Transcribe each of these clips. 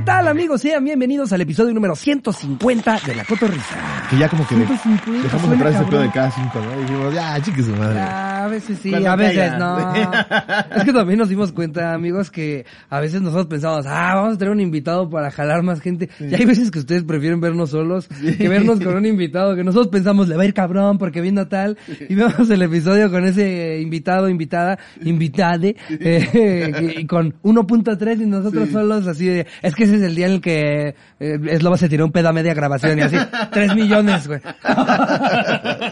¿Qué tal amigos? Sean bienvenidos al episodio número 150 de La Cotorrisa. Que ya como que 150, dejamos suena atrás ese pedo de cada cinco, ¿no? Dijimos, ya, chique su madre. A veces sí, Cuando a veces caiga. no. Es que también nos dimos cuenta, amigos, que a veces nosotros pensamos, ah, vamos a tener un invitado para jalar más gente. Y hay veces que ustedes prefieren vernos solos que vernos con un invitado, que nosotros pensamos, le va a ir cabrón porque viendo a tal. Y vemos el episodio con ese invitado, invitada, invitade, eh, y con 1.3 y nosotros solos así de, es que ese es el día en el que eh, Eslova se tiró un pedo a media grabación y así, 3 millones, güey.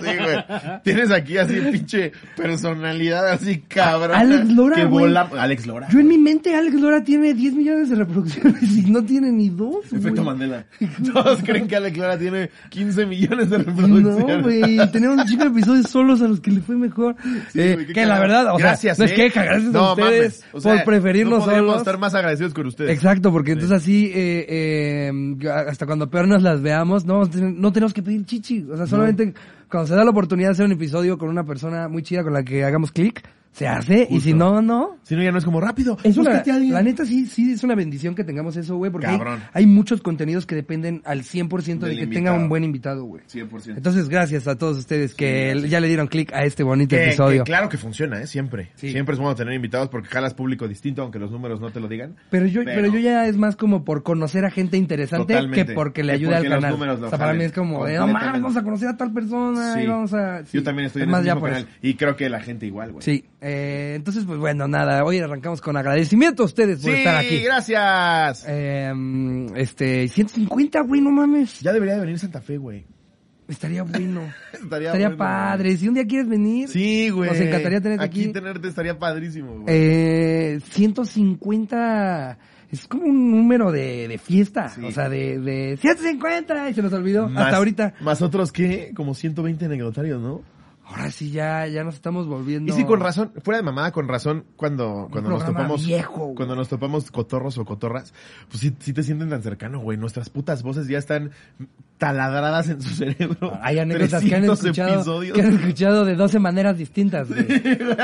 sí, güey. Tienes aquí así pinche personalidad así cabrón. Alex Lora, Que güey. vola... Alex Lora. Yo en mi mente, Alex Lora tiene 10 millones de reproducciones y no tiene ni dos. Efecto güey. Mandela. Todos creen que Alex Lora tiene 15 millones de No, reproducciones. güey, tenemos un chico de episodios solos a los que le fue mejor. Sí, Eh, güey, que la verdad, o gracias, sea, no ¿eh? es que gracias no, a ustedes mames. O sea, por preferirnos no solos. estar más agradecidos con ustedes. Exacto, porque entonces así, eh, eh, hasta cuando peor nos las veamos, no, no tenemos que pedir chichi. O sea, solamente cuando se da la oportunidad de hacer un episodio con una persona muy chida con la que hagamos clic, se hace. Y si no, no. Si no, ya no es como rápido. Es una, búscate a alguien. la neta sí, sí es una bendición que tengamos eso, güey, porque hay, muchos contenidos que dependen al 100% de Del que tenga un buen invitado, güey. 100%. Entonces, gracias a todos ustedes que ya le dieron clic a este bonito Que- episodio. que claro que funciona, ¿eh? Siempre. Sí. Siempre es bueno tener invitados porque jalas público distinto, aunque los números no te lo digan. Pero yo, pero, Pero- yo ya es más como por conocer a gente interesante Totalmente. que porque le Que ayude al los canal. O sea, para mí es como, de, no mames, vamos a conocer a tal persona Sí. y vamos a... Yo también estoy Es en más el mismo canal. Y creo que la gente igual, güey. Sí, eh, entonces pues bueno, nada, hoy arrancamos con agradecimiento a ustedes por Sí, estar aquí. gracias. Eh, este, 150, güey, no mames. Ya debería de venir Santa Fe, güey. Estaría bueno. Estaría, Estaría bueno, padre. Si un día quieres venir. Sí, güey. Nos encantaría tenerte aquí. aquí. tenerte estaría padrísimo, güey. eh, 150 es como un número de, de fiesta. Sí. O sea, de, de 150 y se nos olvidó Más- hasta ahorita. Más otros que, como 120 anecdotarios, ¿no? Ahora sí ya, ya nos estamos volviendo. Y sí, con razón, fuera de mamada, con razón, cuando, cuando nos topamos, viejo, cuando nos topamos cotorros o cotorras, pues sí, sí te sienten tan cercano, güey. Nuestras putas voces ya están taladradas en su cerebro. Hay anécdotas que han 300 escuchado, episodios. que han escuchado de 12 maneras distintas, güey.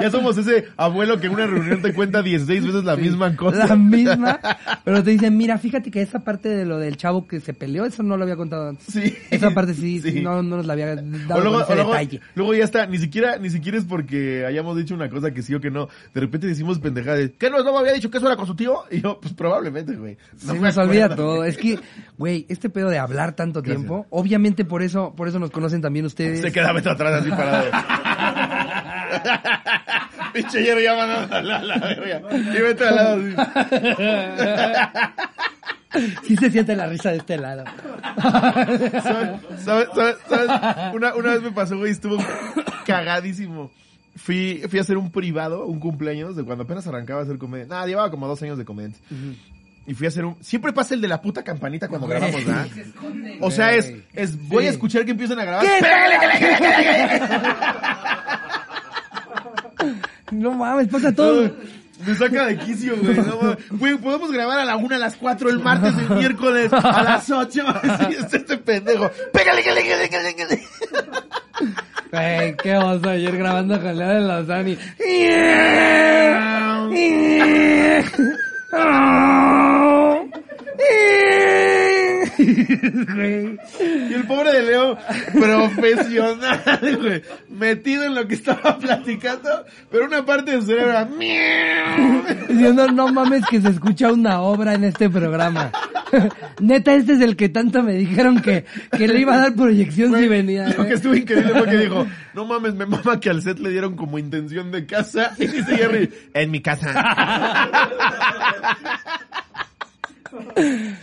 ya somos ese abuelo que en una reunión te cuenta 16 veces la misma cosa. La misma, pero te dicen, mira, fíjate que esa parte de lo del chavo que se peleó, eso no lo había contado antes. Sí. Esa parte sí, Sí. no, no nos la había dado O luego, con ese o luego, detalle. luego ya está, ni siquiera, ni siquiera es porque hayamos dicho una cosa que sí o que no. De repente decimos pendejadas. ¿Qué no, no me había dicho que eso era con su tío? Y yo, pues probablemente, güey. No Se me nos olvida todo. Es que, güey, este pedo de hablar tanto Gracias. tiempo, obviamente por eso, por eso nos conocen también ustedes. Se queda Beto atrás así parado. Pinche hierro ya mandando a la, la verga. Y Beto al lado así. Sí se siente la risa de este lado. ¿Sabes? ¿Sabes? Una, una vez me pasó, güey, estuvo cagadísimo. Fui, fui a hacer un privado, un cumpleaños, de cuando apenas arrancaba a hacer comedia. Nada, llevaba como dos años de comedia. Y fui a hacer un... Siempre pasa el de la puta campanita cuando grabamos, ¿verdad? O sea, es, es voy a escuchar que empiezan a grabar. ¿Qué? ¡Pégale, que le- que le- que le- que le- No mames, pasa todo. Me saca de quicio, güey. No, mames. Güey, podemos grabar a la una, a las cuatro, el martes, el miércoles, a las ocho. Así es este pendejo. Pégale, que le- que le- que le- que le- Güey, qué oso ayer grabando Leo de Lozani. Güey. Y el pobre de Leo, profesional, güey. Metido en lo que estaba platicando, pero una parte de su cerebro era... Diciendo, no mames que se escucha una obra en este programa. Neta, este es el que tanto me dijeron que, que le iba a dar proyección si venía. Lo ¿eh? que estuvo increíble fue que dijo, no mames, me mama que al set le dieron como intención de casa. Y dice Jerry, en mi casa.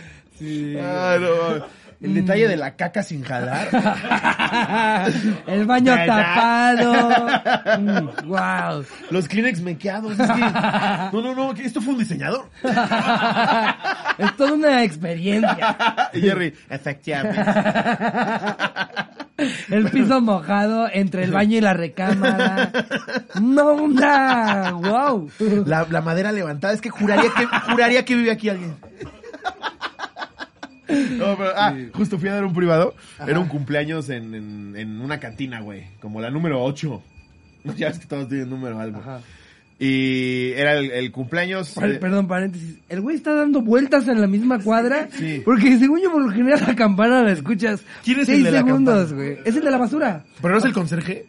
Sí. Ah, no, el detalle de la caca sin jalar. El baño tapado. Mm, wow. Los Kleenex mequeados. Es que, no, no, no, esto fue un diseñador. Es toda una experiencia. Jerry, efectivamente. El piso mojado entre el baño y la recámara. No, una. Wow. La, la madera levantada, es que juraría que, juraría que vive aquí alguien. No, pero, ah, justo fui a dar un privado. Era un cumpleaños en, en, en una cantina, güey. Como la número 8. Ya ves que todos tienen número algo. Ajá. Y era el, el cumpleaños. Perdón, paréntesis. El güey está dando vueltas en la misma cuadra. Sí. Porque según yo, por lo general, la campana la escuchas. ¿Quién es el seis de la segundos, güey. Es el de la basura. ¿Pero no es el conserje?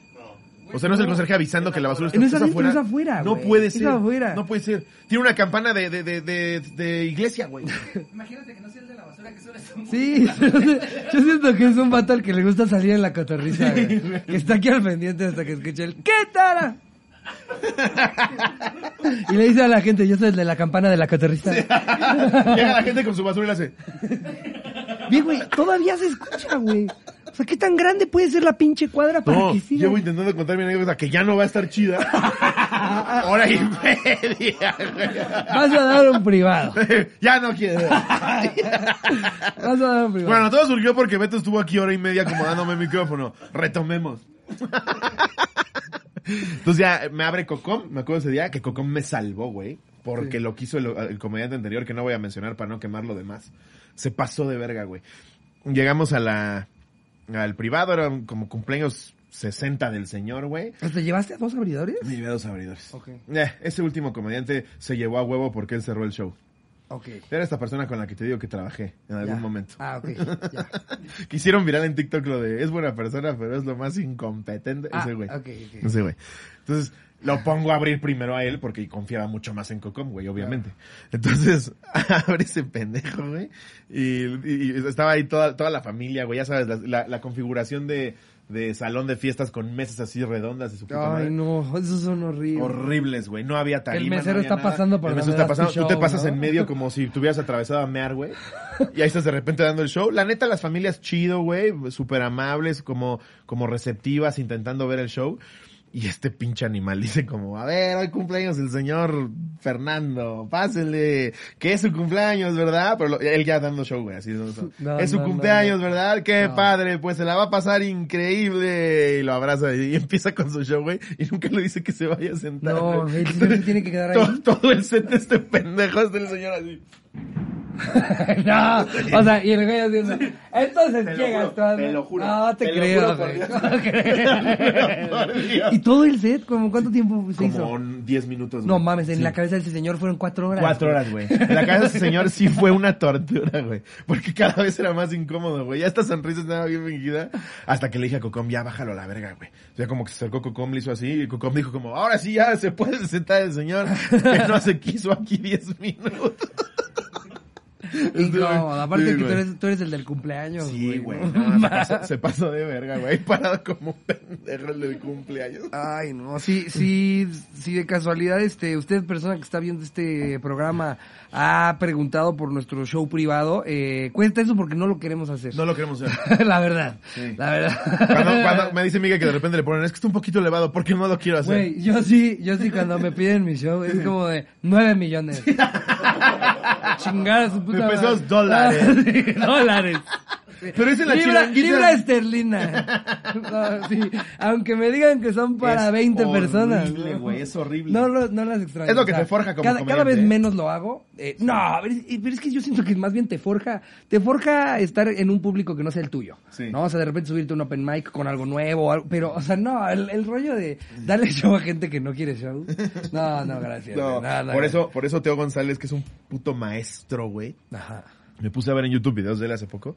O sea, no es el conserje avisando que la basura está No es está adentro, es afuera, No puede Es ser. afuera. No puede ser. Tiene una campana de, de, de, de, de iglesia, güey. Imagínate que no sea el de la basura, que solo es un... Sí, yo siento que es un vato al que le gusta salir en la cotorriza, güey. Que está aquí al pendiente hasta que escuche el ¿Qué tara? Y le dice a la gente, yo soy el de la campana de la cotorriza. Llega la gente con su basura y le hace. Bien, güey, todavía se escucha, güey. Sea, ¿qué tan grande puede ser la pinche cuadra para No, que siga? llevo intentando contar mi anécdota que ya no va a estar chida. Hora y media, Vas a dar un privado. Ya no quiero. Vas a dar un privado. Bueno, todo surgió porque Beto estuvo aquí hora y media acomodándome el micrófono. Retomemos. Entonces ya me abre Cocom, me acuerdo ese día que Cocom me salvó, güey. Porque lo quiso el, el comediante anterior, que no voy a mencionar para no quemar lo demás. Se pasó de verga, güey. Llegamos a la, al privado, eran como cumpleaños 60 del señor, güey. ¿Te llevaste a dos abridores? Me llevé a dos abridores. Ok. Eh, ese último comediante se llevó a huevo porque él cerró el show. Ok. Era esta persona con la que te digo que trabajé en algún Ya. momento. Ah, ok. Ya. Quisieron viral en TikTok lo de es buena persona, pero es lo más incompetente. Ah, ese güey. ok, ok. Ese güey. Entonces, lo pongo a abrir primero a él porque confiaba mucho más en Cocom, güey, obviamente. Entonces, abre ese pendejo, güey. Y, y- y estaba ahí toda, toda la familia, güey. Ya sabes, la, la- la configuración de, de salón de fiestas con mesas así redondas de su puta madre. Ay, no, esos son horribles. Horribles, güey. No había tarima. mesero no había está nada. pasando por El mesero está das tu pasando. Tú te show, pasas ¿no? en medio como si tuvieras atravesado a mear, güey. Y ahí estás de repente dando el show. La neta, las familias chido, güey. Súper amables, como, como receptivas, intentando ver el show. Y este pinche animal dice como, a ver, hoy cumpleaños el señor Fernando, pásenle, que es su cumpleaños, ¿verdad? Pero lo- él ya dando show, güey, así. es su no, cumpleaños, no. ¿verdad? Qué padre, pues se la va a pasar increíble. Y lo abraza y empieza con su show, güey. Y nunca le dice que se vaya a sentar. No, se tiene que quedar todo, ahí. todo el set de este pendejo es del señor así. no, o sea, y el güey haciendo, entonces Te llegas juro, todo. te lo juro, No te, te creo, juro por güey. Dios. No creo. Y todo el set, ¿como cuánto tiempo se hizo? Como 10 minutos. No mames, en Sí. la cabeza de ese señor fueron cuatro horas. Cuatro horas, güey. En la cabeza de ese señor sí fue una tortura, güey. Porque cada vez era más incómodo, güey. Ya esta sonrisa estaba bien fingida. Hasta que le dije a Cocom, ya bájalo a la verga, güey. O sea, como que se acercó Cocom, le hizo así. Y Cocom dijo como, ahora sí ya se puede sentar el señor. Que no se quiso aquí 10 minutos. Incómodo. Aparte Sí, que tú eres, tú eres el del cumpleaños, Sí, güey. se, pasó, se pasó de verga, güey. Parado como un pendejo el del cumpleaños. Ay, no, sí, sí, sí, de casualidad, este, usted, persona que está viendo este programa, ha preguntado por nuestro show privado, eh, cuenta eso porque no lo queremos hacer. No lo queremos hacer. la verdad, Sí. la verdad. Cuando, cuando me dice Miguel que de repente le ponen, es que está un poquito elevado, porque no lo quiero hacer. Güey, yo sí, yo sí cuando me piden mi show es como de nueve millones. Chingar a su puta De madre. pesos dólares. Dólares. Pero es la libra, libra esterlina. No, sí, aunque me digan que son para Es 20 horrible, personas. güey, es horrible. No, lo- no las extraño. Es lo que te forja como cada, cada vez ¿eh? menos lo hago. Eh, No, pero es, pero es que yo siento que más bien te forja, te forja estar en un público que no sea el tuyo. Sí. ¿no? O sea, de repente subirte a un open mic con algo nuevo, o algo- pero, o sea, no, el, el rollo de darle show a gente que no quiere show. No, no, gracias. No, no, no, por no. eso, por eso Teo González, que es un puto maestro, güey. Ajá. Me puse a ver en YouTube videos de él hace poco.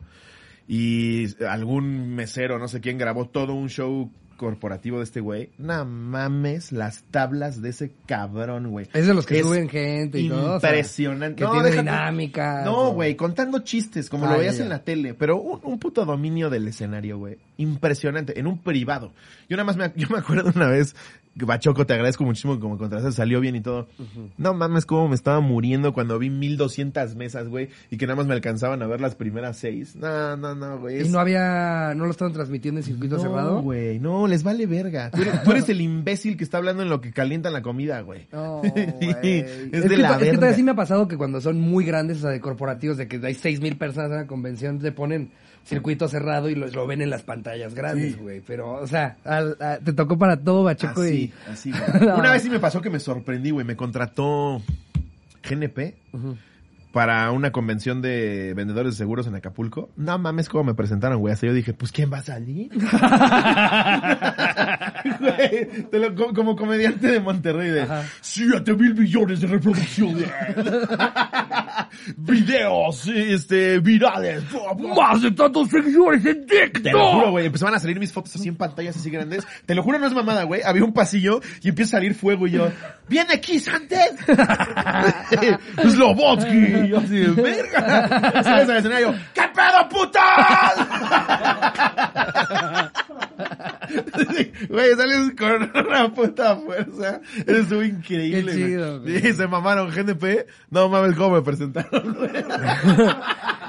Y algún mesero, no sé quién, grabó todo un show corporativo de este güey. No mames las tablas de ese cabrón, güey. Es de los que Es suben gente y todo. Impresionante. que No, tiene déjate- dinámica. No, güey, contando chistes, como Ah, lo ya, veías ya. en la tele, pero un, un puto dominio del escenario, güey. Impresionante, en un privado. Yo nada más me, yo me acuerdo una vez, Bachoco, te agradezco muchísimo como contraste, salió bien y todo. No mames, cómo me estaba muriendo cuando vi 1200 mesas, güey, y que nada más me alcanzaban a ver las primeras seis. No, no, no, güey. Y no había, no lo estaban transmitiendo en circuito no, cerrado. güey, no, les vale verga. Tú eres, tú eres el imbécil que está hablando en lo que calientan la comida, güey. No, güey. es es, de que, la to- es que verga. todavía sí me ha pasado que cuando son muy grandes, o sea, de corporativos, de que hay seis mil personas en la convención, te ponen circuito cerrado y lo, lo ven en las pantallas grandes, Sí. güey. Pero, o sea, al- a- te tocó para todo, Bacheco, Así, y... así. Una vez sí me pasó que me sorprendí, güey. Me contrató GNP para una convención de vendedores de seguros en Acapulco. No mames cómo me presentaron, güey. Así yo dije, pues ¿quién va a salir? Güey, te lo- como, como comediante de Monterrey de. 7 mil millones de reproducciones. Videos, este, virales. Más de tantos seguidores en Te lo juro, güey, empezaban a salir mis fotos así en pantallas así grandes. Te lo juro, no es mamada, güey. Había un pasillo y empieza a salir fuego y yo, ¡viene Kiss antes! ¡Slobotsky! Y yo así, de, ¡verga! Sales al escenario, ¿qué pedo, putas? Sí, Güey, sales con una puta fuerza. Eso estuvo increíble. Qué chido, güey. güey. Sí, se mamaron GNP. No mames, cómo me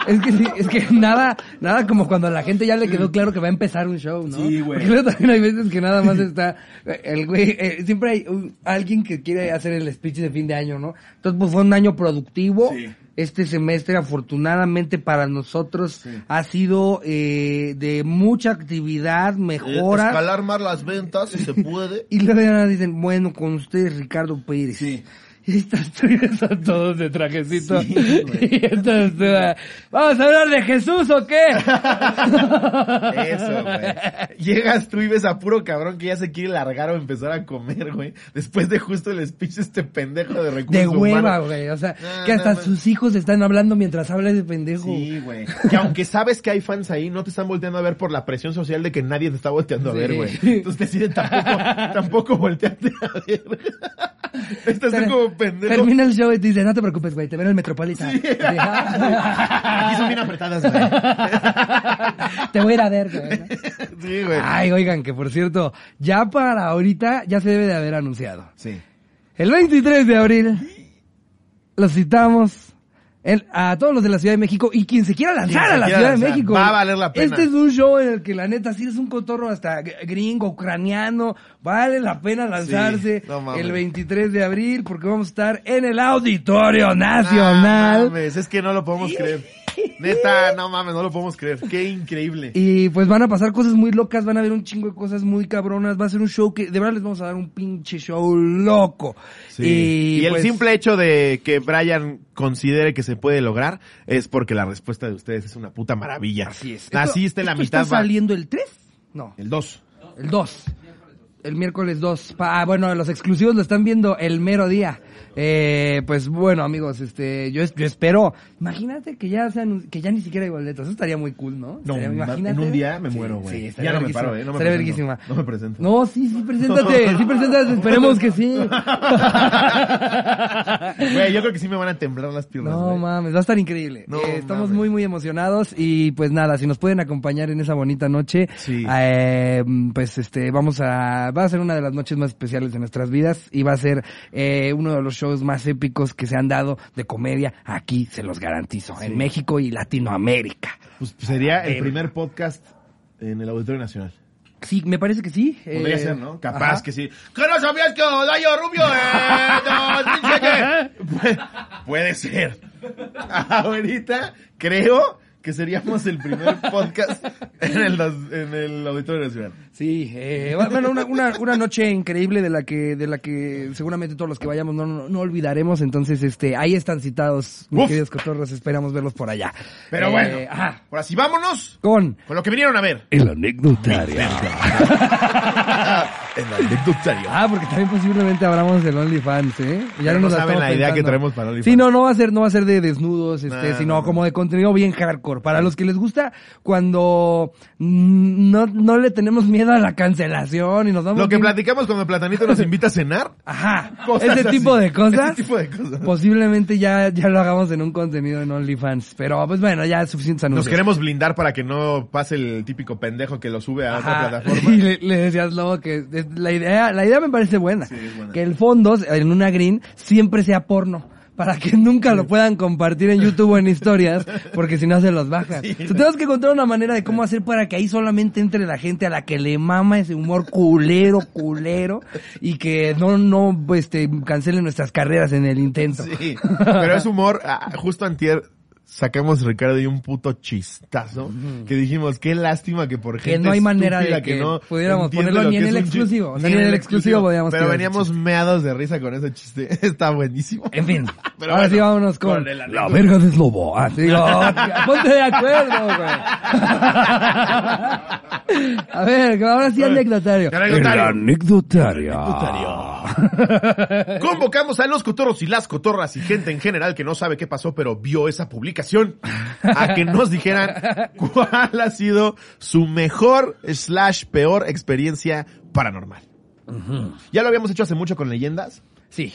Es que sí, es que nada, nada como cuando a la gente ya le quedó claro que va a empezar un show, ¿no? Sí, güey. Porque luego también hay veces que nada más está, el güey, eh, siempre hay un- alguien que quiere hacer el speech de fin de año, ¿no? Entonces, pues fue un año productivo. Sí. Este semestre, afortunadamente para nosotros, ha sido eh, de mucha actividad, mejora. Escalar más las ventas, si se puede. Y luego ya dicen, bueno, con ustedes Ricardo Pérez. Sí. Y tuyas son todos de trajecito. Sí, y todas, ¿Vamos a hablar de Jesús o qué? Eso, güey. Llegas tú y ves a puro cabrón que ya se quiere largar o empezar a comer, güey. Después de justo el speech de este pendejo de recursos De hueva, güey. O sea, No, que hasta no, sus hijos están hablando mientras habla ese pendejo. Sí, güey. Que aunque sabes que hay fans ahí, no te están volteando a ver por la presión social de que nadie te está volteando a ver, güey. Entonces deciden tampoco, tampoco voltearte a ver. Estás tú como pendejo. Termina el show y te dice, no te preocupes, güey, te ven en el Metropolitan. Sí. Aquí son bien apretadas, güey. te voy a ir a ver, güey. ¿no? Sí, güey. Ay, oigan, que por cierto, ya para ahorita ya se debe de haber anunciado. Sí. El 23 de abril los citamos en- a todos los de la Ciudad de México y quien se quiera lanzar se a la Ciudad de México. va a valer la pena. Este es un show en el que la neta sí es un cotorro hasta gringo, ucraniano. Vale la pena lanzarse no el 23 de abril porque vamos a estar en el Auditorio Nacional. No mames, es que no lo podemos creer. Neta, no mames, no lo podemos creer. Qué increíble. Y pues van a pasar cosas muy locas, van a haber un chingo de cosas muy cabronas, va a ser un show que de verdad les vamos a dar un pinche show loco. Sí. Y, el pues, simple hecho de que Brian considere que se puede lograr es porque la respuesta de ustedes es una puta maravilla. Así es. Así Esto- está en la mitad. ¿Está saliendo el 3? No, El 2. el 2. El miércoles 2. Pa- Ah, bueno, los exclusivos lo están viendo el mero día. Eh, pues bueno, amigos, este, yo, es- yo espero. Imagínate que ya sean, que ya ni siquiera hay boletos. Eso estaría muy cool, ¿no? No, Estaría- ma- en un día me muero, güey. Sí, estaría Ya no me paro, eh, no me estaría verguísima. No me presento. No, sí, sí, preséntate. Sí, preséntate. Esperemos que sí. Güey, yo creo que sí me van a temblar las piernas. No mames, va a estar increíble. No Eh, estamos mames. muy, muy emocionados y pues nada, si nos pueden acompañar en esa bonita noche, Sí. eh, pues este, vamos a, va a ser una de las noches más especiales de nuestras vidas y va a ser eh, uno de los shows más épicos que se han dado de comedia aquí, se los garantizo, en México y Latinoamérica. Pues sería el primer podcast en el Auditorio Nacional. Sí, me parece que sí. Podría eh, ser, ¿no? Capaz ajá. que sí. ¿Qué no sabías que Odayo Rubio eh, 2007? Pu- Puede ser. Ahorita creo que seríamos el primer podcast en el, en el Auditorio Nacional. Sí, eh, bueno, una, una, una noche increíble de la que, de la que seguramente todos los que vayamos no, no, no olvidaremos. Entonces, este, ahí están citados, mis Uf. queridos cotorros, esperamos verlos por allá. Pero Eh, bueno, ajá, ahora sí, vámonos con con lo que vinieron a ver. el anecdotario. en el anecdotario. Ah, porque también posiblemente hablamos del OnlyFans, ¿eh? Ya nos no la saben la idea que traemos para OnlyFans. Sí, no, no va a ser, no va a ser de desnudos, este, No, sino no, no. como de contenido bien hardcore. Para los que les gusta, cuando no, no le tenemos miedo a la cancelación y nos vamos Lo que bien- platicamos cuando Platanito nos invita a cenar. Ajá, Cosas ese así. tipo de cosas. Ese tipo de cosas. Posiblemente ya, ya lo hagamos en un contenido en OnlyFans. Pero pues bueno, ya es suficiente Nos anuncios. queremos blindar para que no pase el típico pendejo que lo sube a otra plataforma. Y le, le decías luego que es- la idea, la idea me parece buena. Sí. Que el fondo en una green siempre sea porno. Para que nunca lo puedan compartir en YouTube o en historias, porque si no se los bajan. Entonces, tenemos que encontrar una manera de cómo hacer para que ahí solamente entre la gente a la que le mama ese humor culero, culero, y que no, no, este, cancelen nuestras carreras en el intento. Sí, pero es humor, ah, justo antier sacamos Ricardo y un puto chistazo que dijimos, qué lástima que por Que gente no hay manera de que no pudiéramos ponerlo lo ni que en el exclusivo. O sea, ni en el exclusivo podíamos Pero veníamos meados de risa con ese chiste. Está buenísimo. En fin, Pero ahora bueno, sí vámonos con, con el la verga de Slobo. Ah, sí, digo, ponte de acuerdo, güey. A ver, ahora sí anecdotario. Anecdotario. El anecdotario. Convocamos a los cotorros y las cotorras y gente en general que no sabe qué pasó, pero vio esa publicación, a que nos dijeran cuál ha sido su mejor slash peor experiencia paranormal. Ya lo habíamos hecho hace mucho con leyendas, Sí,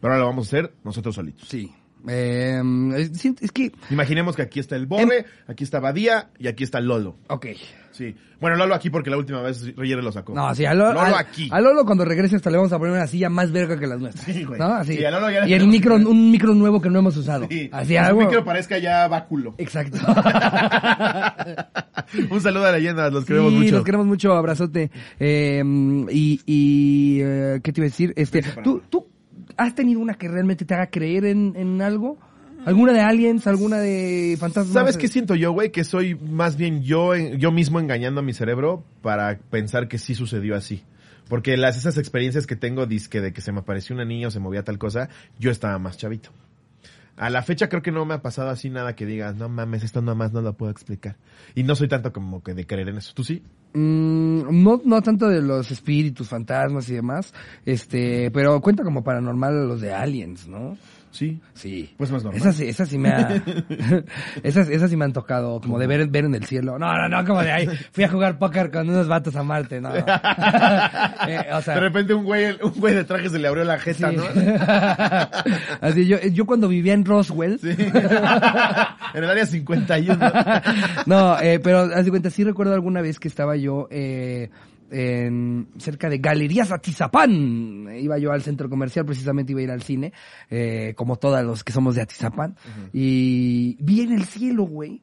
pero ahora lo vamos a hacer nosotros solitos. sí. Eh, es, sí, es que, Imaginemos que aquí está el Borre, aquí está Badía y aquí está Lolo. ok. Sí. Bueno, Lolo aquí porque la última vez Roger lo sacó. No, sí, a Lolo, Lolo aquí. a Lolo cuando regrese hasta le vamos a poner una silla más verga que las nuestras. Sí, güey. ¿No? Así. Sí, a Lolo ya- y el micro, un micro nuevo que no hemos usado. Sí. Así algo. micro parezca ya báculo. Exacto. Un saludo a leyendas, los queremos sí, mucho. los queremos mucho, abrazote. Eh, y, y eh, ¿qué te iba a decir? Este, ¿tú, ¿Tú has tenido una que realmente te haga creer en, en algo? ¿Alguna de aliens? ¿Alguna de fantasmas? ¿Sabes qué siento yo, güey? Que soy más bien yo, yo mismo engañando a mi cerebro para pensar que sí sucedió así. Porque las, esas experiencias que tengo, disque de que se me apareció una niña o se movía tal cosa, yo estaba más chavito. A la fecha creo que no me ha pasado así nada que digas, no mames, esto nomás no lo puedo explicar. Y no soy tanto como que de creer en eso. ¿Tú sí? Mm, no, no tanto de los espíritus, fantasmas y demás, este, pero cuenta como paranormal los de aliens, ¿no? Sí. Sí. Pues más normal. Esas, sí- esas sí me ha, esas, esas sí me han tocado, como de ver, ver en el cielo. No, no, no, como de ahí, fui a jugar póker con unos vatos a Marte, no. Eh, o sea, de repente un güey, un güey de traje se le abrió la jeta, sí. ¿no? Así, yo, yo cuando vivía en Roswell, Sí. en el área 51. No, eh, pero haz de cuenta, sí recuerdo alguna vez que estaba yo eh, en cerca de Galerías Atizapán. Iba yo al centro comercial, precisamente iba a ir al cine, eh, como todos los que somos de Atizapán. Y vi en el cielo, güey.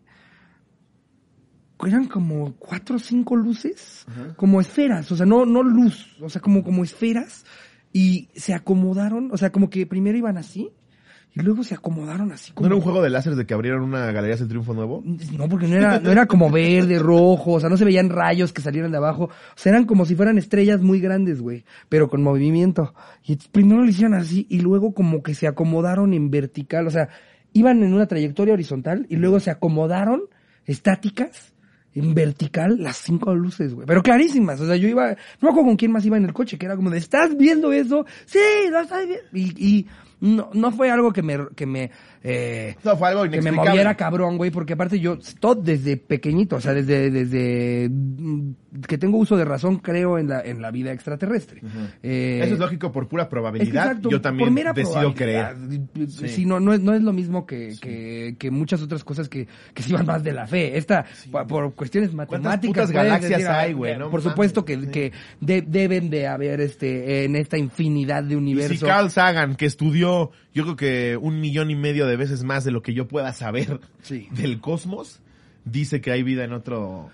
Eran como cuatro o cinco luces, como esferas, o sea, no, no luz, o sea, como, como esferas, y se acomodaron, o sea, como que primero iban así, y luego se acomodaron así ¿No como... era un juego de láseres de que abrieron una galería del triunfo nuevo? No, porque no era, no era como verde, rojo, o sea, no se veían rayos que salieran de abajo. O sea, eran como si fueran estrellas muy grandes, güey, pero con movimiento. Y primero lo hicieron así y luego como que se acomodaron en vertical, o sea, iban en una trayectoria horizontal y luego se acomodaron estáticas en vertical las cinco luces, güey. Pero clarísimas, o sea, yo iba, no me acuerdo con quién más iba en el coche, que era como de, ¿estás viendo eso? Sí, lo estoy viendo. Y, y no, no fue algo que me, que me, eh, No, fue algo que me moviera cabrón, güey, porque aparte yo, todo desde pequeñito, o sea, desde, desde mm, que tengo uso de razón, creo en la, en la vida extraterrestre. Eh, Eso es lógico por pura es que probabilidad. exacto, Yo también decido creer. Sí. Sí, no, no es, no es lo mismo que, que, que muchas otras cosas que, que se van más de la fe. Esta, por cuestiones matemáticas. galaxias decir, ah, hay, güey? No por mames. supuesto que, que de- deben de haber este, en esta infinidad de Y universos. si Carl Sagan, que estudió, yo creo que un millón y medio de veces más de lo que yo pueda saber Sí. del cosmos, dice que hay vida en otro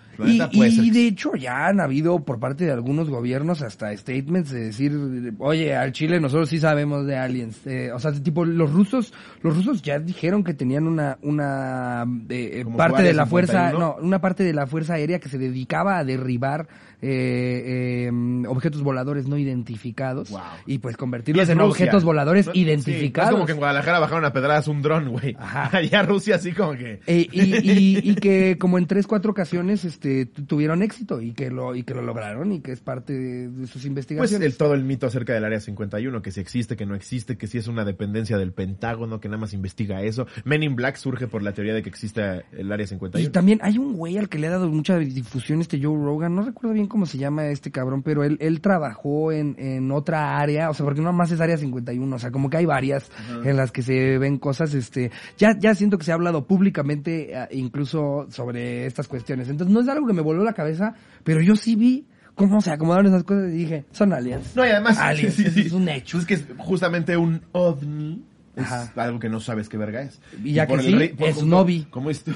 Y, de hecho ya han habido por parte de algunos gobiernos hasta statements de decir, oye, al Chile nosotros sí sabemos de aliens. Eh, o sea, tipo los rusos, los rusos ya dijeron que tenían una una eh, Como parte de la fuerza, 51. no, una parte de la fuerza aérea que se dedicaba a derribar eh, eh, objetos voladores no identificados Wow. y pues convertirlos en Rusia. objetos voladores No- sí, identificados. no es como que en Guadalajara bajaron a pedradas un dron, güey. Allá Rusia así como que... Eh, y, y, y que como en tres, cuatro ocasiones este, tu- tuvieron éxito y que lo y que lo lograron y que es parte de, de sus Pues investigaciones. el, todo el mito acerca del Área 51, que si existe, que no existe, que si es una dependencia del Pentágono, que nada más investiga eso. Men in Black surge por la teoría de que existe el Área y 51. también hay un güey al que le ha dado mucha difusión este Joe Rogan, no recuerdo bien cómo se llama este cabrón, pero él, él trabajó en, en otra área, o sea, porque no más es área 51, o sea, como que hay varias en las que se ven cosas, este, ya, ya siento que se ha hablado públicamente eh, incluso sobre estas cuestiones. Entonces no es algo que me voló la cabeza, pero yo sí vi cómo se acomodaron esas cosas y dije, son aliens. No, y además... Aliens, sí, sí, eso sí. es un hecho. Es que es justamente un ovni es Ajá. algo que no sabes qué verga es. Y ya que sí, rey- por- es como- un ovi. Como esto.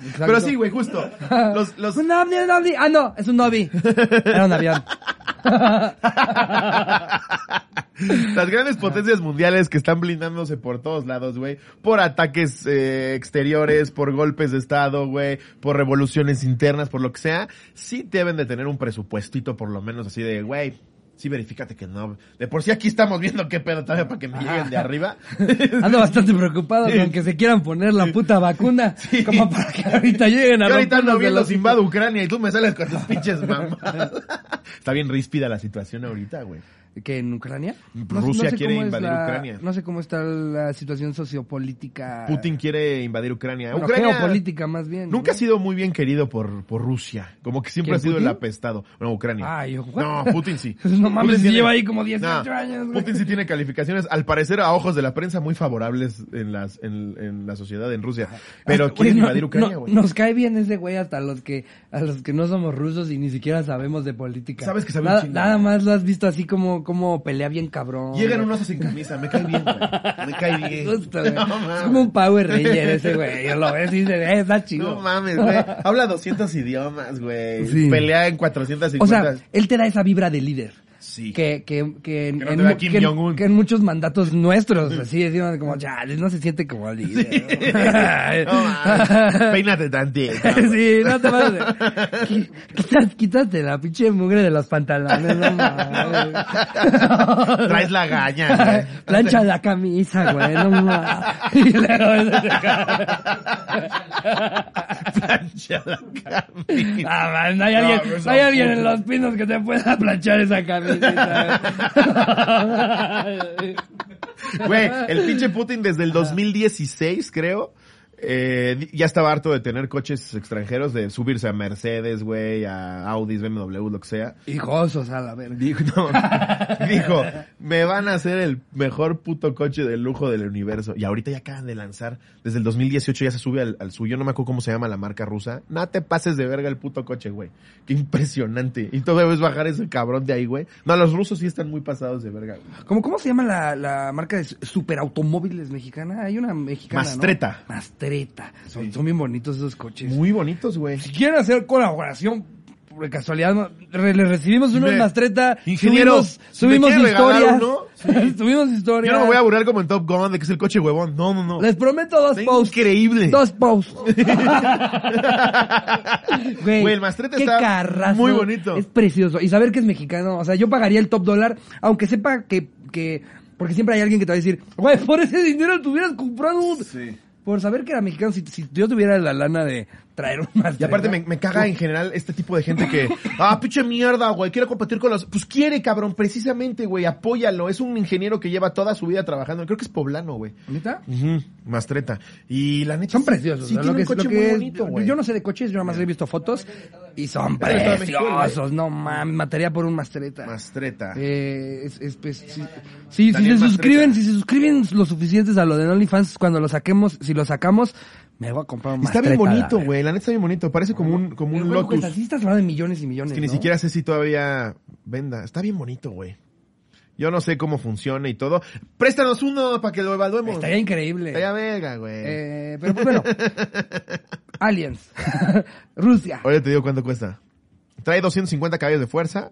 Exacto. Pero sí, güey, justo. Los, los, Un ovni, un ovni. Ah, no, es un novi. Era un avión. Las grandes potencias mundiales que están blindándose por todos lados, güey. Por ataques eh, exteriores, por golpes de estado, güey. Por revoluciones internas, por lo que sea. Sí deben de tener un presupuestito por lo menos así de, güey. Sí, verifícate que no. De por sí aquí estamos viendo qué pedo todavía para que me lleguen de arriba. Ando bastante preocupado con que se quieran poner la puta vacuna. Como para que ahorita lleguen a Yo ahorita ando viendo los invado Ucrania y tú me sales con tus pinches mamadas. Está bien ríspida la situación ahorita, güey. ¿Que en Ucrania? Rusia quiere invadir la- Ucrania. No sé cómo está la situación sociopolítica. Putin quiere invadir Ucrania. Bueno, Ucrania geopolítica más bien. nunca ¿no? ha sido muy bien querido por, por Rusia. Como que siempre ¿Quién, ha sido el apestado. Bueno, Ucrania. Ay, no, Putin sí. No mames, Putin tiene- lleva ahí como 18 No, años, güey. Putin sí tiene calificaciones, al parecer a ojos de la prensa, muy favorables en, las, en, en la sociedad en Rusia. Pero quieren no- invadir Ucrania, no- güey. nos cae bien ese güey hasta los que, a los que no somos rusos y ni siquiera sabemos de política. Sabes que sabe un nada, nada más lo has visto así como, como pelea bien cabrón. Llegan unos sin camisa, me cae bien, güey. Me cae bien. Justo, güey. No es como un Power Ranger ese güey. Yo lo ves y dices, eh, está chido. No mames, güey. Habla 200 idiomas, güey. Sí. Pelea en 450. o sea, él te da esa vibra de líder. Sí. Que, que, que, en, no en que en- muchos mandatos nuestros, así decimos como, ya, no se siente como líder. No mames. Peínate tantito. sí, no te vas a... Quítate, quítate la pinche mugre de los pantalones, no mames. Traes la gaña, güey. Plancha la camisa, güey, no mames. Plancha la camisa. Ah, man, no hay alguien, No, no es no hay alguien en los pinos que te pueda planchar esa camiseta. Güey, el pinche Putin desde el 2016, creo, eh, ya estaba harto de tener coches extranjeros, de subirse a Mercedes, güey, a Audis, BMW, lo que sea. Hijosos a la verga. Dijo, no, dijo, me van a hacer el mejor puto coche de lujo del universo. Y ahorita ya acaban de lanzar, desde el 2018 ya se sube al, al suyo, no me acuerdo cómo se llama la marca rusa. No te pases de verga el puto coche, güey. Qué impresionante. Y todavía ves bajar ese cabrón de ahí, güey. No, los rusos sí están muy pasados de verga. güey. ¿Cómo, ¿Cómo se llama la, la marca de superautomóviles mexicana? Hay una mexicana, ¿no? Mastreta. Son, son bien bonitos esos coches. Muy bonitos, güey. Si quieren hacer colaboración, por casualidad, re- le recibimos unos Mastreta. Ingeniero, subimos, subimos historias. subimos historias. Yo no me voy a burlar como en Top Gun de que es el coche huevón. No, no, no. Les prometo dos posts. increíble. Dos posts. Güey, Güey, el Mastreta qué está carrazo. muy bonito. Es precioso. Y saber que es mexicano. O sea, yo pagaría el top dólar, aunque sepa que, que, porque siempre hay alguien que te va a decir, güey, por ese dinero te hubieras comprado un... Sí. Por saber que era mexicano, si, si yo tuviera la lana de traer un. Y aparte me, me caga en general este tipo de gente que, ah, pinche mierda, güey, quiere competir con los... Pues quiere, cabrón, precisamente, güey, apóyalo. Es un ingeniero que lleva toda su vida trabajando. Creo que es poblano, güey. ¿Neta? Ujú, Mastreta. Y la neta... Son sí- preciosos. Sí, o sea, tiene lo un que, coche muy bonito, güey. Yo no sé de coches, yo nada más he visto fotos y son preciosos. No mames, mataría por un Mastreta. Mastreta. Eh, es, es, pues, sí, sí, si se Mastreta. suscriben, si se suscriben lo suficientes a lo de OnlyFans, cuando lo saquemos, si lo sacamos, me voy a comprar un Está bien bonito, güey. La neta está bien bonito. Parece como un, como un ¿cuánto Lotus. cuesta? Sí estás hablando de millones y millones, Es que ni siquiera sé si todavía venda. Está bien bonito, güey. Yo no sé cómo funciona y todo. Préstanos uno para que lo evaluemos. Estaría increíble. Estaría verga, güey. Eh, pero pues bueno. Aliens. Rusia. Oye, te digo cuánto cuesta. Trae 250 caballos de fuerza.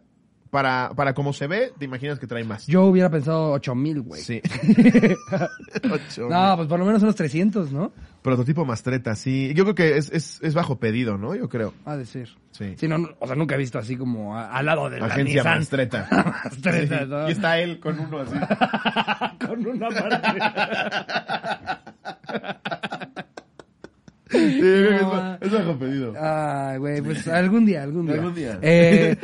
Para, para como se ve, te imaginas que trae más. Yo hubiera pensado 8000, güey. Sí. Ocho, No, pues por lo menos unos 300, ¿no? Prototipo Mastreta, sí. Yo creo que es, es, es bajo pedido, ¿no? Yo creo. Ha de ser. Sí. Sí, no, no, o sea, nunca he visto así como a- al lado de la Agencia Nissan. Mastreta. Mastreta, Sí. ¿no? Y está él con uno así. Con una parte. Sí, que es No, ba- es bajo pedido. Ay, güey, pues algún día, algún día. Algún día. Eh,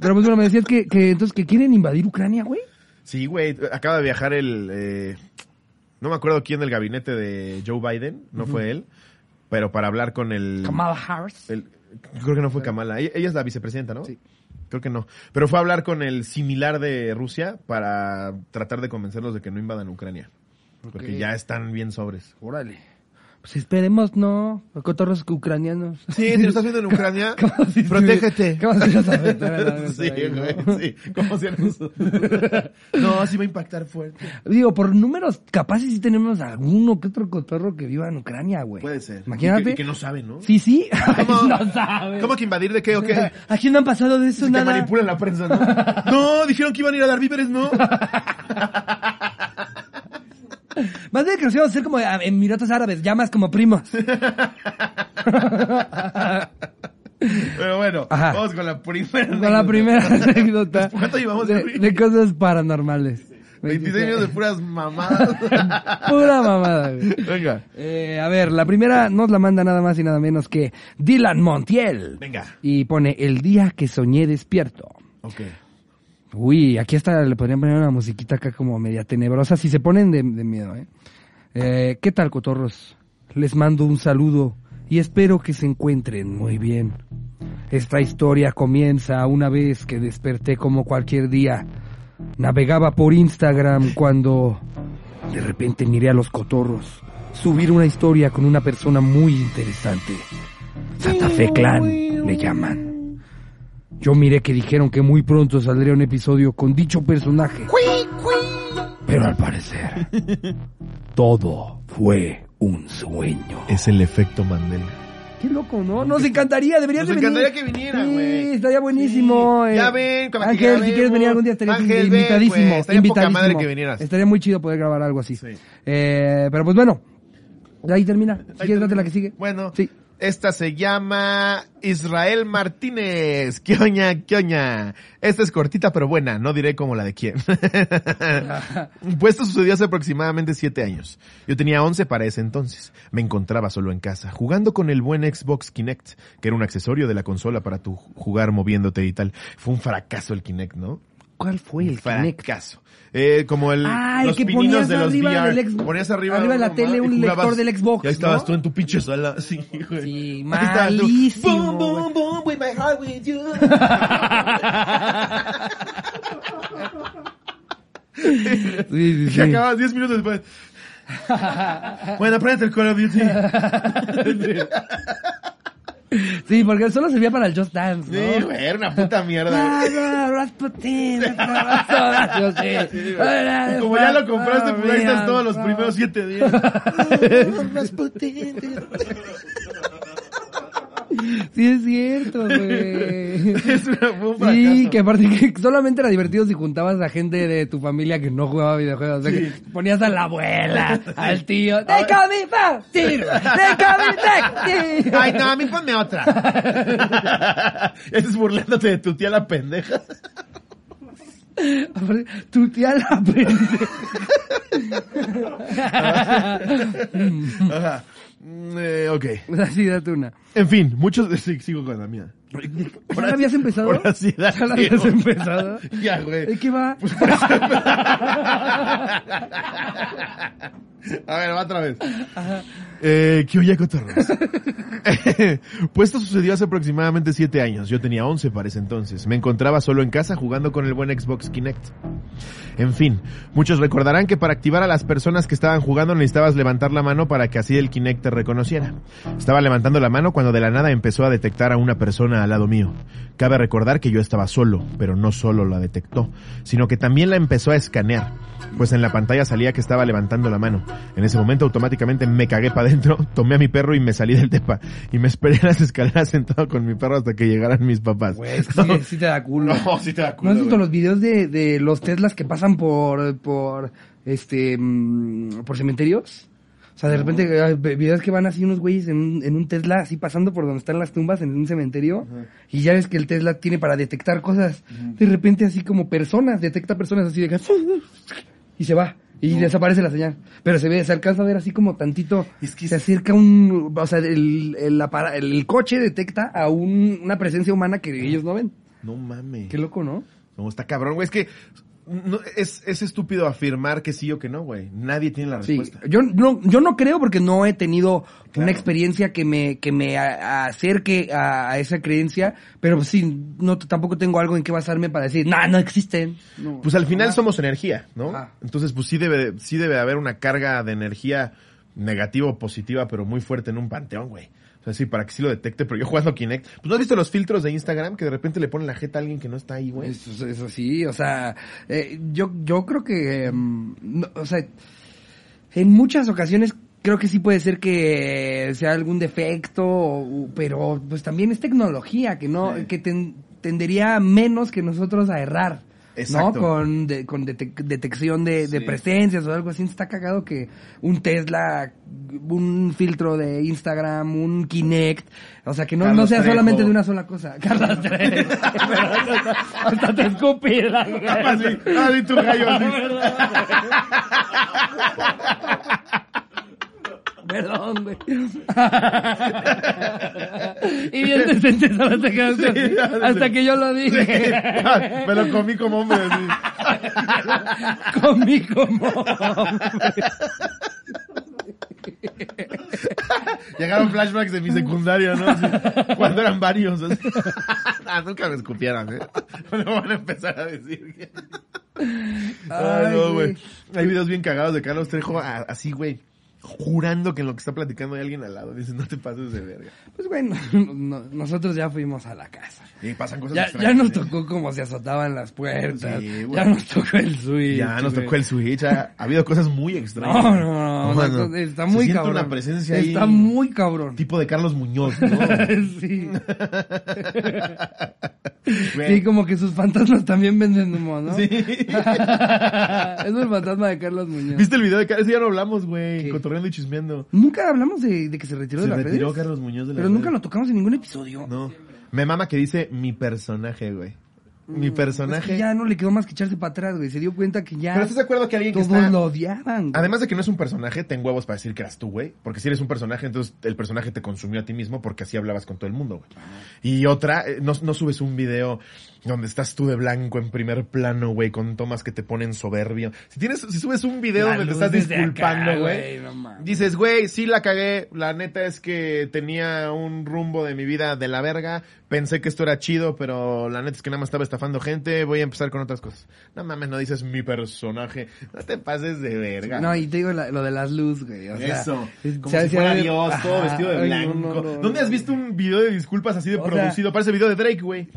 pero pues bueno, me decías que, que entonces que quieren invadir Ucrania, güey. Sí, güey, acaba de viajar el... eh, no me acuerdo quién del gabinete de Joe Biden, no fue él, pero para hablar con el... Kamala Harris. el- creo que no fue Kamala, ella, ella es la vicepresidenta, ¿no? Sí. Creo que no. Pero fue a hablar con el similar de Rusia para tratar de convencerlos de que no invadan Ucrania. Porque ya están bien sobres. Órale. Pues esperemos, no. Cotorros ucranianos. Sí, si lo estás viendo en Ucrania, si protégete. ¿Cómo afectaran Sí, güey, sí. ¿Cómo se eso? No, sí va a impactar fuerte. Digo, por números, capaz y sí tenemos alguno que otro cotorro que viva en Ucrania, güey. Puede ser. Imagínate. Y que, y que no saben, ¿no? Sí, sí. ¿Cómo, no sabe. ¿Cómo que invadir de qué o qué? Aquí no han pasado de eso Es que nada. manipulan la prensa, ¿no? No, dijeron que iban a ir a dar víveres, ¿no. Más bien que nos íbamos a hacer como Emiratos Árabes, llamas como primos. Pero bueno, Ajá. vamos con la primera. Con la anécdota. primera anécdota ¿Cuánto llevamos de, cosas paranormales. 26 años de puras mamadas. Pura mamada, güey. Venga. Eh, a ver, la primera nos la manda nada más y nada menos que Dylan Montiel. Venga. Y pone el día que soñé despierto. Ok. Uy, aquí hasta le podrían poner una musiquita acá como media tenebrosa si se ponen de, de miedo, ¿eh? Eh, ¿Qué tal, cotorros? Les mando un saludo y espero que se encuentren muy bien. Esta historia comienza una vez que desperté como cualquier día. Navegaba por Instagram cuando de repente miré a los cotorros subir una historia con una persona muy interesante. Santa Fe Clan le llaman. Yo miré que dijeron que muy pronto saldría un episodio con dicho personaje. Pero al parecer, todo fue un sueño. Es el efecto Mandela. Qué loco, ¿no? Nos encantaría, deberías Nos de venir. encantaría que viniera, Sí, güey. estaría buenísimo. Sí. eh. Ya ven, como que Ángel, si grabemos. quieres venir algún día, estaría Ángel, ven, invitadísimo. güey. Estaría poca invitadísimo. madre que vinieras. Estaría muy chido poder grabar algo así. Sí. Eh, pero pues bueno, ahí termina. Si Ahí quieres, date la que sigue. Bueno, Sí. Esta se llama Israel Martínez. ¿Qué oña, qué oña? Esta es cortita pero buena, no diré como la de quién. pues esto sucedió hace aproximadamente siete años. Yo tenía 11 para ese entonces. Me encontraba solo en casa, jugando con el buen Xbox Kinect, que era un accesorio de la consola para tu jugar moviéndote y tal. Fue un fracaso el Kinect, ¿no? ¿Cuál fue el Kinect? Eh, como el, Ah, el los que pininos ponías de los arriba VR. del Xbox. Ponías arriba, Arriba de la tele y un lector del Xbox, Y ahí estabas ¿no? tú en tu pinche sala. Sí, güey. Sí, malísimo, Boom, boom, boom, with my heart with you. Sí, sí, Y sí. acabas 10 minutos después. bueno, prende el Call of Duty. Sí, porque solo servía para el Just Dance, ¿no? Sí, güey, era una puta mierda. como ya lo compraste, pues ahí estás todos los primeros 7 días. Sí, es cierto, güey. Es una bomba. Sí, que aparte que solamente era divertido si juntabas a gente de tu familia que no jugaba videojuegos. O sea, que ponías a la abuela, al tío. ¡They call me Faustin! ¡They call me Tecti! Ay, no, a mí ponme otra. Estás burlándote de tu tía la pendeja. Tu tía la pendeja. Ajá. Eh, ok. Así, date una. En fin, muchos... Sí, sigo con la mía. ¿Ya la habías empezado? Ahora sí, ¿Ya la habías empezado? Ya, güey. ¿De qué va? A ver, va otra vez. Eh, ¿Qué oye, cotorros? pues esto sucedió hace aproximadamente siete años. Yo tenía 11 para ese entonces. Me encontraba solo en casa jugando con el buen Xbox Kinect. En fin, muchos recordarán que para activar a las personas que estaban jugando necesitabas levantar la mano para que así el Kinect te reconociera. Estaba levantando la mano cuando de la nada empezó a detectar a una persona al lado mío. Cabe recordar que yo estaba solo, pero no solo la detectó, sino que también la empezó a escanear, pues en la pantalla salía que estaba levantando la mano. En ese momento automáticamente me cagué para adentro, tomé a mi perro y me salí del tepa y me esperé en las escaleras sentado con mi perro hasta que llegaran mis papás. Güey, sí, sí te da culo. No, sí te da ¿No culo, has visto los videos de, de los Teslas que pasan por, por, este, mm, por cementerios? O sea, de repente, videos que van así unos güeyes en un, en un Tesla, así pasando por donde están las tumbas en un cementerio, y ya ves que el Tesla tiene para detectar cosas. De repente, así como personas, detecta personas así de y se va. Y desaparece la señal. Pero se ve, se alcanza a ver así como tantito. Es que se acerca un, o sea, el, el, apara- el coche detecta a un- una presencia humana que ellos no ven. No mames. Qué loco, ¿no? No, está cabrón, güey. Es que no, es, es estúpido afirmar que sí o que no, güey. Nadie tiene la Sí, respuesta. yo no, yo no creo porque no he tenido Claro. una experiencia que me, que me a- acerque a, a esa creencia, pero sí, no, tampoco tengo algo en que basarme para decir, no, no existen. No. Pues al final somos energía, ¿no? Entonces, pues sí debe, sí debe haber una carga de energía negativa o positiva, pero muy fuerte en un panteón, güey. O sea, sí, para que sí lo detecte, pero yo jugando Kinect. Pues no has visto los filtros de Instagram que de repente le ponen la jeta a alguien que no está ahí, güey. Eso, eso sí, o sea, eh, yo, yo creo que, mm, no, o sea, en muchas ocasiones creo que sí puede ser que sea algún defecto, pero pues también es tecnología que no, Sí. que ten- tendería menos que nosotros a errar. Exacto. ¿no? Con, de- con dete- detección de, presencias o algo así. Está cagado que un Tesla, un filtro de Instagram, un Kinect, o sea, que no, no sea Trejo. solamente de una sola cosa. Carlos Trejo. Hasta, te sí, ah, sí, tu gallo. Perdón, güey. y bien decente Sí, hasta sí. que yo lo dije. Ah, Me lo comí como hombre. Comí como... Llegaron flashbacks de mi secundaria, ¿no? Así, cuando eran varios. así. Ah, nunca me escupieran, ¿eh? No van a empezar a decir. Ay, Ay, no, güey. Hay videos bien cagados de Carlos Trejo así, güey. Jurando que en lo que está platicando hay alguien al lado. Dice, no te pases de verga. Pues bueno, no- nosotros ya fuimos a la casa. Y pasan cosas Ya, extrañas, ya nos ¿eh? tocó como se azotaban las puertas. Sí, ya nos tocó el switch. Ya nos tocó el Switch. Ha, ha habido cosas muy extrañas. No, no, no, está Se muy siente cabrón. una presencia ahí. Está muy cabrón. Tipo de Carlos Muñoz, ¿no? sí. Sí, como que sus fantasmas también venden humo, ¿no? Sí. es el fantasma de Carlos Muñoz. ¿Viste el video de Carlos? Ya no hablamos, güey. Cotorreando y chismeando. Nunca hablamos de, de que se retiró Se de la retiró redes. Carlos Muñoz de la Pero nunca lo tocamos en ningún episodio. No. Me mama que dice mi personaje, güey. Mi Es personaje. que ya no le quedó más que echarse para atrás, güey. Se dio cuenta que ya Pero estás de acuerdo que alguien que todos está... lo odiaban. güey. Además de que no es un personaje, ten huevos para decir que eras tú, güey. Porque si eres un personaje, entonces el personaje te consumió a ti mismo porque así hablabas con todo el mundo, güey. Y otra, eh, no, no subes un video donde estás tú de blanco en primer plano, güey, con tomas que te ponen soberbio. Si tienes, si subes un video La donde te estás disculpando, güey. no. Dices, güey, sí la cagué. La neta es que tenía un rumbo de mi vida de la verga. Pensé que esto era chido, pero la neta es que nada más estaba estafando gente. Voy a empezar con otras cosas. No mames, no dices mi personaje. No te pases de verga. No, y te digo la- lo de las luces, güey. O sea, Eso, es- como si fuera Dios, todo vestido de blanco. no, no, no, ¿Dónde has visto un video de disculpas así de O sea- producido? Parece video de Drake, güey.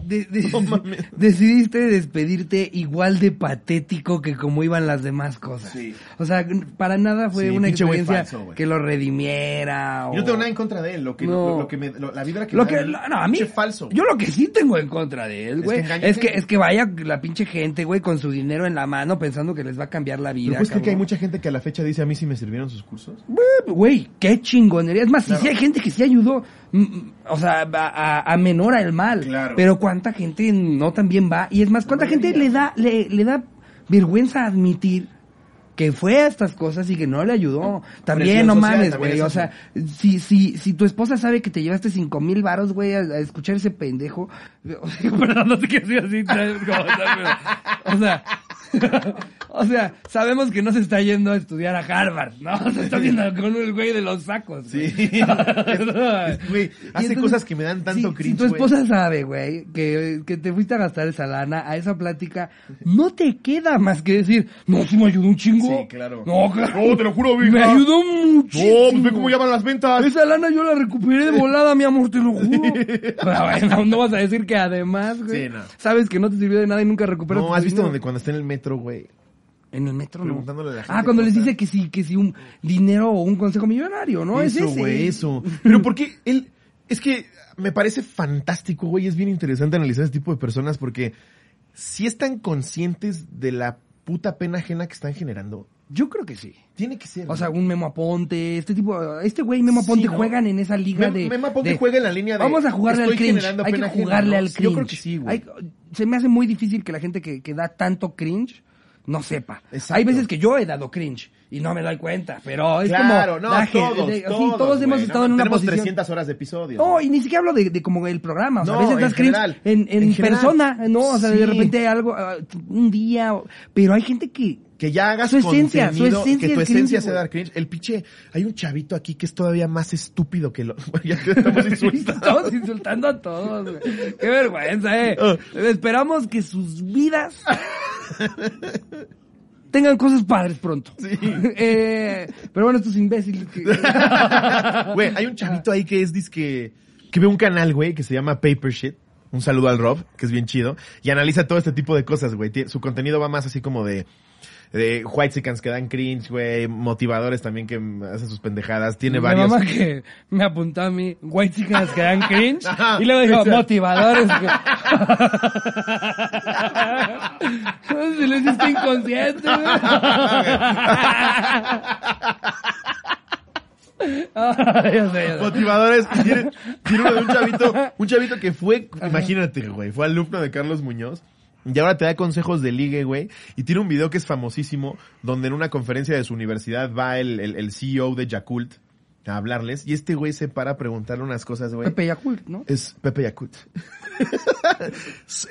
No mames. Decidiste despedirte igual de patético que como iban las demás cosas. Sí. O sea, para nada fue Sí, una experiencia falso, que lo redimiera. Yo no o- tengo nada en contra de él. Lo que, No. lo, lo que me, lo- la vibra que Lo me que, da no, a mí, falso. yo lo que sí tengo en contra de él, Es güey, que es que, es que vaya la pinche gente, güey, con su dinero en la mano pensando que les va a cambiar la vida. ¿Pero pues que hay mucha gente que a la fecha dice a mí si me sirvieron sus cursos? Güey, qué chingonería. Es más, Claro. si sí hay gente que sí ayudó, o sea, a, a, menora el mal. Claro. Pero cuánta gente no también va. Y es más, cuánta gente le da, le, le da vergüenza admitir que fue a estas cosas y que no le ayudó. También, Presión no social, mames, güey. O sea, si, si, si tu esposa sabe que te llevaste cinco mil varos, güey, a, a escuchar ese pendejo. o sea, Perdón, no sé qué así. ¿sabes cómo está? Pero, o sea, o sea, sabemos que no se está yendo a estudiar a Harvard, ¿no? Se está viendo con el güey de los sacos. Sí. güey. Es- güey, hace entonces, cosas que me dan tanto cringe, Si tu güey. esposa sabe, güey, que, que te fuiste a gastar esa lana a esa plática, no te queda más que decir, no, sí me ayudó un chingo. Sí, claro. No, claro. No, te lo juro, Me vieja. ayudó muchísimo. No, pues ve cómo llaman las ventas. Esa lana yo la recuperé de volada, mi amor, te lo juro. Pero bueno, no vas a decir que además, güey, Sí, no. sabes que no te sirvió de nada y nunca recuperas No, ¿has visto donde cuando está en el metro, güey? En el metro, no. Preguntándole a la gente Ah, cuando les dice que sí, que sí, un dinero o un consejo millonario, ¿no? es eso, ese. güey, eso. Pero porque él, es que me parece fantástico, güey, es bien interesante analizar ese tipo de personas porque si están conscientes de la puta pena ajena que están generando, Yo creo que sí. tiene que ser. O sea, un Memo Aponte, este tipo, este güey Memo Aponte Sí, ¿no? juegan en esa liga Mem- de... Memo Aponte de- juega en la línea de, Vamos a jugarle al cringe, hay que jugarle al Yo cringe. creo que sí, güey. Hay- se me hace muy difícil que la gente que, que da tanto cringe no sepa. Exacto. Hay veces que yo he dado cringe y no me doy cuenta, pero es Claro, como... no, todos, de- sí, todos, hemos estado no, en una Tenemos posición... 300 horas de episodio. No, y ni siquiera hablo de, de como el programa. O sea, No, a veces das cringe general. en, en, En general. persona, ¿no? O sea, Sí. de repente algo, ah, un día, pero hay gente que... que ya hagas Su esencia, su esencia que tu es cringe, esencia sea dar cringe. El pinche, hay un chavito aquí que es todavía más estúpido que lo... ya estamos insultando. Estamos insultando a todos, güey. Qué vergüenza, eh. Ah. Esperamos que sus vidas tengan cosas padres pronto. Sí. Eh, pero bueno, estos imbéciles que... Güey, hay un chavito ahí que es disque... Que ve un canal, güey, que se llama Paper Shit. Un saludo al Rob, que es bien chido. Y analiza todo este tipo de cosas, güey. Su contenido va más así como de, de whitesicans que dan cringe, güey. Motivadores también que hacen sus pendejadas. Tiene Mi varios. mamá que me apuntó a mí, white chicas que dan cringe, y luego dijo, motivadores. que- Se les está inconsciente, sé, sé. motivadores. Tiene, tiene uno de un chavito, un chavito que fue, imagínate, güey, fue alumno de Carlos Muñoz. Y ahora te da consejos de ligue, güey. Y tiene un video que es famosísimo, donde en una conferencia de su universidad va el, el, el CEO de Yakult a hablarles. Y este güey se para a preguntarle unas cosas, güey. Pepe Yakult, ¿no? Es Pepe Yakult.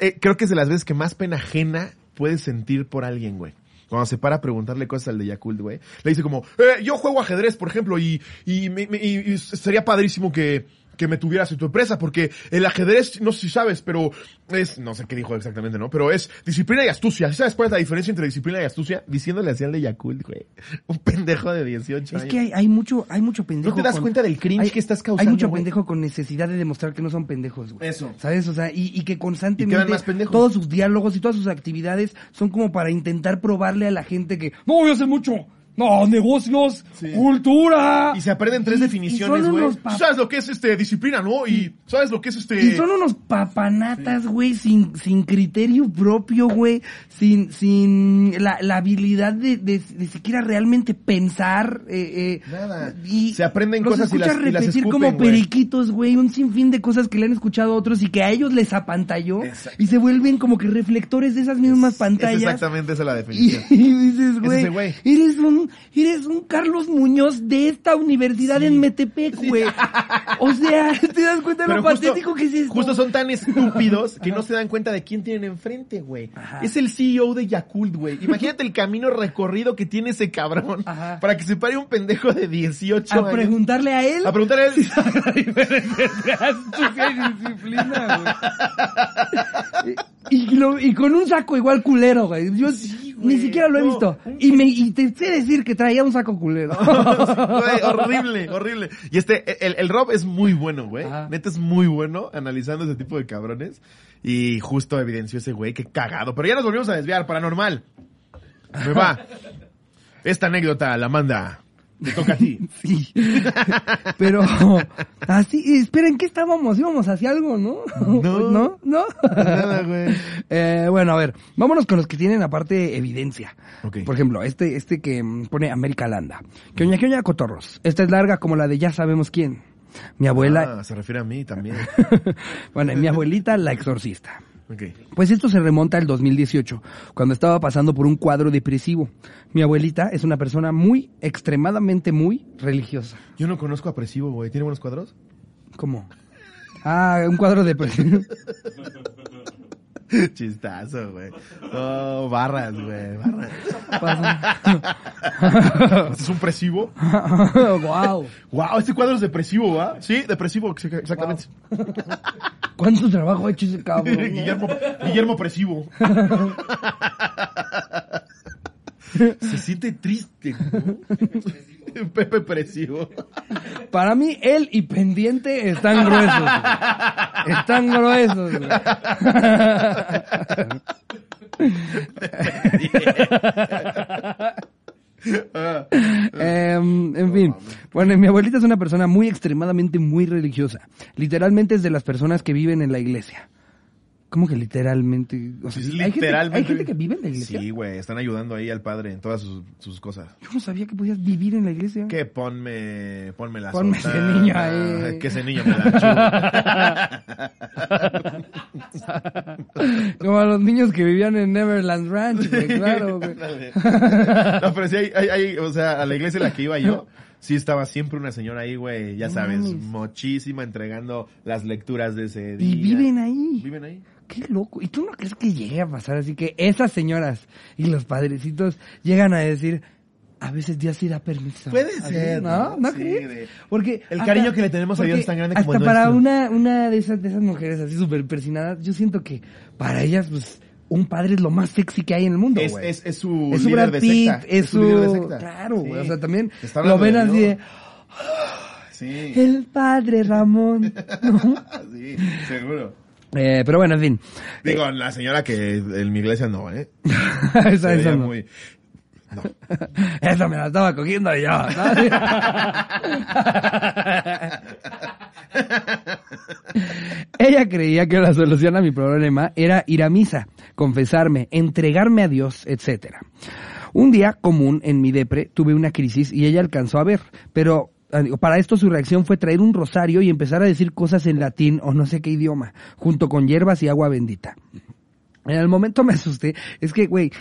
Eh, Creo que es de las veces que más pena ajena puedes sentir por alguien, güey. Cuando se para a preguntarle cosas al de Yakult, güey. Le dice como, eh, yo juego ajedrez, por ejemplo, y, y, y- y sería padrísimo que, que me tuvieras en tu empresa, porque el ajedrez, no sé si sabes, pero es, no sé qué dijo exactamente, ¿no? Pero es disciplina y astucia. ¿Sí ¿Sabes cuál es la diferencia entre disciplina y astucia? Diciéndole así al de Yakult, güey. Un pendejo de 18 Es años. que hay, hay mucho, hay mucho pendejo. ¿No te das con- cuenta del cringe hay- que estás Hay causando, mucho güey? pendejo con necesidad de demostrar que no son pendejos, güey. Eso. ¿Sabes? O sea, y, y que Y constantemente quedan más todos sus diálogos y todas sus actividades son como para intentar probarle a la gente que no, yo sé mucho. No, negocios, Sí. cultura. Y se aprenden tres Y- y definiciones, son güey. unos pa- ¿Sabes lo que es este disciplina, no? Y ¿sabes lo que es este Y son unos papanatas, güey, sin, sin criterio propio, güey, sin, sin la, la habilidad de, de, de siquiera realmente pensar, eh, eh, Nada. Y Se aprenden los cosas y las- escuchas y las repetir escupen, como güey. periquitos, güey, un sinfín de cosas que le han escuchado a otros y que a ellos les apantalló Exacto. y se vuelven como que reflectores de esas mismas Es pantallas. exactamente esa la definición. y dices, ese güey, güey. eres un, eres un Carlos Muñoz de esta universidad en Metepec, güey. O sea, te das cuenta de lo justo, patético que es esto. justo son tan estúpidos que no se dan cuenta de quién tienen enfrente, güey. Es el CEO de Yakult, güey. Imagínate el camino recorrido que tiene ese cabrón Ajá. para que se pare un pendejo de 18 a años. preguntarle a él. A preguntarle a él. y disciplina, güey. Y, y lo- y con un saco igual culero, güey. Yo Sí, güey. ni siquiera lo he No, visto. Y, me, y te sé decir que traía un saco culero. Güey, horrible, horrible. Y este, el, el Rob es muy bueno, güey. Ajá. Neta es muy bueno analizando ese tipo de cabrones. Y justo evidenció ese güey, qué cagado. Pero ya nos volvimos a desviar, paranormal. Me va. Esta anécdota la manda. Te toca a ti. Sí. Pero, así, espera, ¿en qué estábamos? Íbamos hacia algo, ¿no? No. ¿No? ¿No? Nada, güey. Eh, bueno, a ver, vámonos con los que tienen aparte evidencia. Ok. Por ejemplo, este, este que mm, pone América Landa. Que oña, que oña, cotorros. Esta es larga como la de ya sabemos quién. Mi abuela, Ah, se refiere a mí también. bueno, mi abuelita, la exorcista. Ok. Pues esto se remonta al 2018, cuando estaba pasando por un cuadro depresivo. Mi abuelita es una persona muy, extremadamente muy religiosa. Yo no conozco a Presivo, güey. ¿Tiene buenos cuadros? ¿Cómo? Ah, un cuadro depresivo. Chistazo, güey. Oh, barras, güey. Barras. ¿Este es un Presivo? wow. Wow, este cuadro es depresivo, ¿va? Sí, depresivo, ex- exactamente. ¿Cuánto trabajo ha hecho ese cabrón? no? Guillermo, Guillermo Presivo. Se siente triste. ¿no? Pepe Presivo. Para mí, él y pendiente están gruesos. güey. Están gruesos. güey. Em, en fin, bueno, mi abuelita es una persona muy extremadamente muy religiosa. Literalmente es de las personas que viven en la iglesia. ¿Cómo que literalmente? O sea, es ¿hay, gente, literalmente. ¿Hay gente que vive en la iglesia? Sí, güey, están ayudando ahí al padre en todas sus, sus cosas. Yo no sabía que podías vivir en la iglesia. Que ponme, ponme la Ponme ese niño ahí. Que ese niño me la. Como a los niños que vivían en Neverland Ranch, güey, claro, güey. No, pero sí hay, hay, hay, o sea, a la iglesia en la que iba yo, sí estaba siempre una señora ahí, güey, ya No sabes, mames. muchísima entregando las lecturas de ese día. Y viven ahí. Viven ahí. Qué loco. ¿Y tú no crees que llegue a pasar así que esas señoras y los padrecitos llegan a decir, a veces Dios sí da permiso? Puede ser, ¿No? ¿no? ¿No Sí, crees? Porque El cariño que le tenemos a Dios es tan grande como hasta el para nuestro. una, una de esas, de esas mujeres así súper persinadas, yo siento que para ellas, pues, un padre es lo más sexy que hay en el mundo, Es, güey. es, es su Es su líder de secta. es su... líder de secta. Claro, güey. Sí. O sea, también lo ven de así de. Sí. el padre Ramón, ¿no? sí, seguro. Eh, pero bueno, en fin. Digo, la señora que en mi iglesia no, ¿eh? Esa- esa no. muy... No. Esa me la estaba cogiendo yo. Ella creía que la solución a mi problema era ir a misa, confesarme, entregarme a Dios, etcétera. Un día común en mi depre tuve una crisis y ella alcanzó a ver, pero para esto su reacción fue traer un rosario y empezar a decir cosas en latín o no sé qué idioma, junto con hierbas y agua bendita. En el momento me asusté. Es que, güey,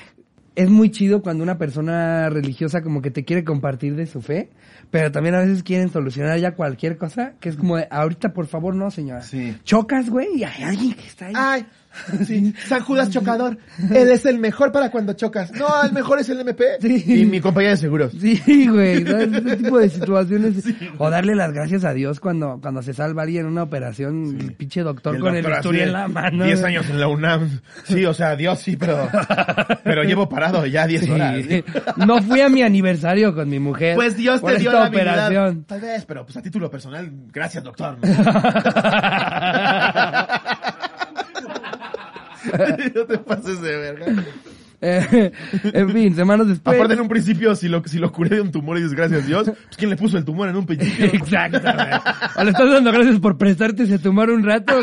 es muy chido cuando una persona religiosa como que te quiere compartir de su fe, pero también a veces quieren solucionar ya cualquier cosa, que es como de, ahorita por favor no, señora. Sí. Chocas, güey, y hay alguien que está ahí. Ay, sí, San Judas chocador. Él es el mejor para cuando chocas. No, el mejor es el MP. Sí. Y mi compañía de seguros. Sí, güey, ¿sabes? Ese tipo de situaciones. o darle las gracias a Dios cuando, cuando se salva alguien en una operación, el pinche doctor El con el bisturí en la mano. 10 güey. años en la UNAM. Sí, o sea, Dios sí, pero, pero llevo parado ya 10 horas. Sí. No fui a mi aniversario con mi mujer. Pues Dios te dio la operación. Tal vez, pero pues a título personal, gracias doctor. no te pases de verga. Eh, en fin, semanas después. Aparte en un principio, si lo, si lo curé de un tumor y dices gracias Dios, pues ¿quién le puso el tumor en un principio? Exacto. O le estás dando gracias por prestarte ese tumor un rato.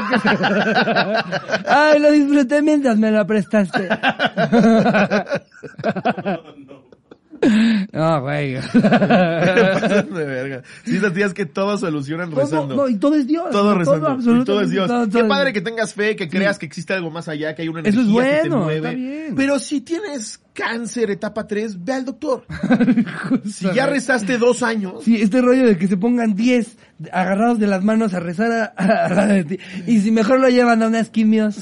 Ay, lo disfruté mientras me lo prestaste. No, güey. Te pasas de verga. Sí, sentías que todo solucionan Todo, rezando. no, y todo es Dios. Todo rezando. y absolutamente todo es Dios. todo- todo Qué padre que tengas fe, que creas que existe algo más allá, que hay una Eso energía es que te bueno, mueve. está bien. Pero si tienes cáncer etapa 3, ve al doctor. Si ya rezaste dos años, Sí, este rollo de que se pongan 10 agarrados de las manos a rezar a, a ti. Y si mejor lo llevan a unas quimios.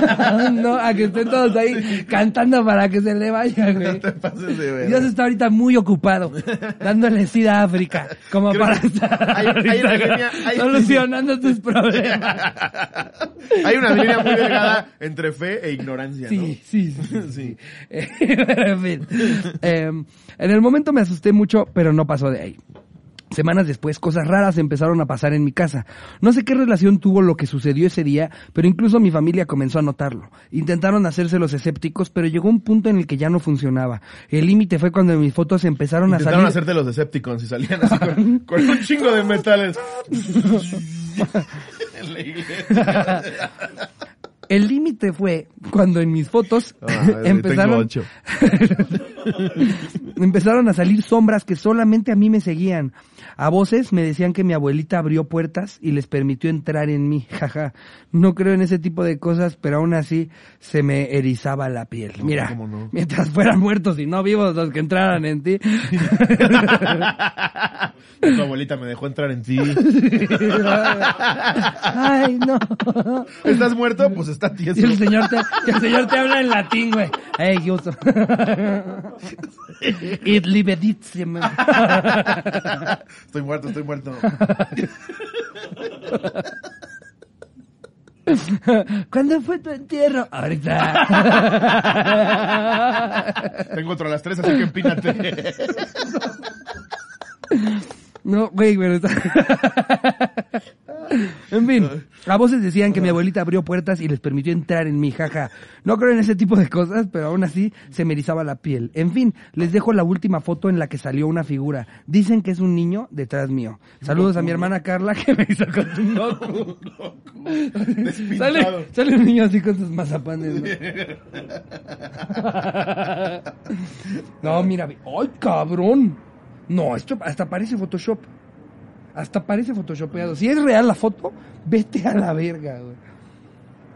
no, a que estén todos ahí cantando para que se le vayan, no güey. te pases de verga. Dios está ahorita muy ocupado, dándole sida a África, como Creo para estar hay- hay una ahorita línea- hay- solucionando tus problemas. Hay una línea muy delgada entre fe e ignorancia, ¿no? Sí, sí, sí. En fin. Eh, en el momento me asusté mucho, pero no pasó de ahí. Semanas después, cosas raras empezaron a pasar en mi casa. No sé qué relación tuvo lo que sucedió ese día, pero incluso mi familia comenzó a notarlo. Intentaron hacerse los escépticos, pero llegó un punto en el que ya no funcionaba. El límite fue cuando mis fotos empezaron a Intentaron salir... hacerte los Decepticons y salían así con, con un chingo de metales. en la iglesia. El límite fue cuando en mis fotos Ah, tengo empezaron ocho. empezaron a salir sombras que solamente a mí me seguían. A voces me decían que mi abuelita abrió puertas y les permitió entrar en mí. Jaja. No creo en ese tipo de cosas, pero aún así se me erizaba la piel. No, Mira, mientras fueran muertos y no vivos los que entraran en ti. Tu abuelita me dejó entrar en ti. Ay, no. ¿Estás muerto? Pues está Y tieso. el señor te, y el señor te habla en latín, güey. Hey, Justo. It libeditium. Estoy muerto, estoy muerto. ¿Cuándo fue tu entierro? Ahorita. Tengo otro a las tres, así que empínate. No, güey, pero está... En fin, a voces decían que mi abuelita abrió puertas y les permitió entrar en mi jaja. No creo en ese tipo de cosas, pero aún así se me erizaba la piel. En fin, les dejo la última foto en la que salió una figura. Dicen que es un niño detrás mío. Saludos a mi hermana Carla que me hizo con un Goku. Sale, sale un niño así con sus mazapanes. No, no mira, ¡ay, cabrón! No, esto hasta parece Photoshop. Hasta parece photoshopeado. Si es real la foto, vete a la verga, güey.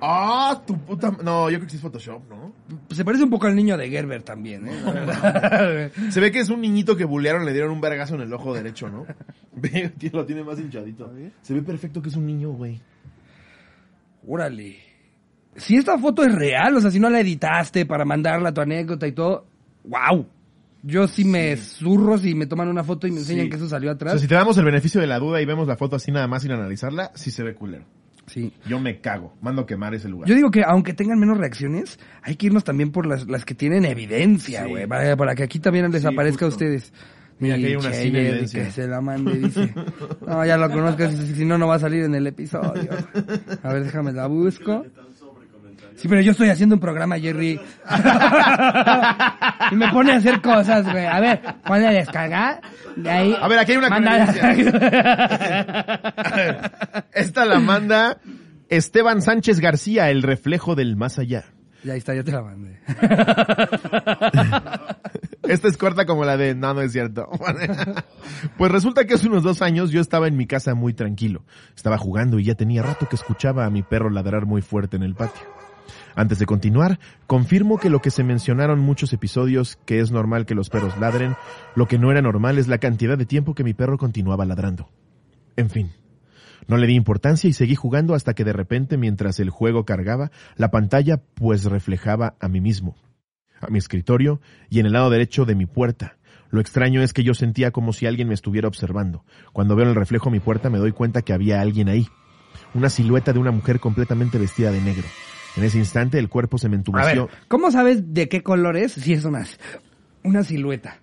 Ah, tu puta... No, yo creo que sí es Photoshop, ¿no? Se parece un poco al niño de Gerber también, ¿eh? Se ve que es un niñito que bulearon, le dieron un vergazo en el ojo derecho, ¿no? Lo tiene más hinchadito. Se ve perfecto que es un niño, güey. Órale. Si esta foto es real, o sea, si no la editaste para mandarla a tu anécdota y todo, wow. Yo sí me zurro si me toman una foto y me enseñan Sí. que eso salió O atrás. sea, si te damos el beneficio de la duda y vemos la foto así nada más sin analizarla, sí se ve culero. Sí. Yo me cago. Mando quemar ese lugar. Yo digo que aunque tengan menos reacciones, hay que irnos también por las, las que tienen evidencia, Sí. güey, para, para que aquí también les Sí, aparezca a ustedes. Mira, aquí hay una sin evidencia. Que se la mande, dice. No, ya lo conozco, si, si no, no va a salir en el episodio. A ver, déjame la busco. Sí, pero yo estoy haciendo un programa, Jerry. y me pone a hacer cosas, güey. A ver, ponle a descargar. De ahí. A ver, aquí hay una Manda- Esta la manda Esteban Sánchez García, el reflejo del más allá. Y ahí está, ya te la mandé. Esta es corta como la de no, no es cierto. pues resulta que hace unos dos años yo estaba en mi casa muy tranquilo. Estaba jugando y ya tenía rato que escuchaba a mi perro ladrar muy fuerte en el patio. Antes de continuar, confirmo que lo que se mencionaron muchos episodios, que es normal que los perros ladren, lo que no era normal es la cantidad de tiempo que mi perro continuaba ladrando. En fin, no le di importancia y seguí jugando hasta que de repente, mientras el juego cargaba, la pantalla pues reflejaba a mí mismo, a mi escritorio y en el lado derecho de mi puerta. Lo extraño es que yo sentía como si alguien me estuviera observando. Cuando veo el reflejo mi puerta me doy cuenta que había alguien ahí. Una silueta de una mujer completamente vestida de negro. En ese instante el cuerpo se me A entumeció. ver, ¿cómo sabes de qué color es? Si es una, una silueta.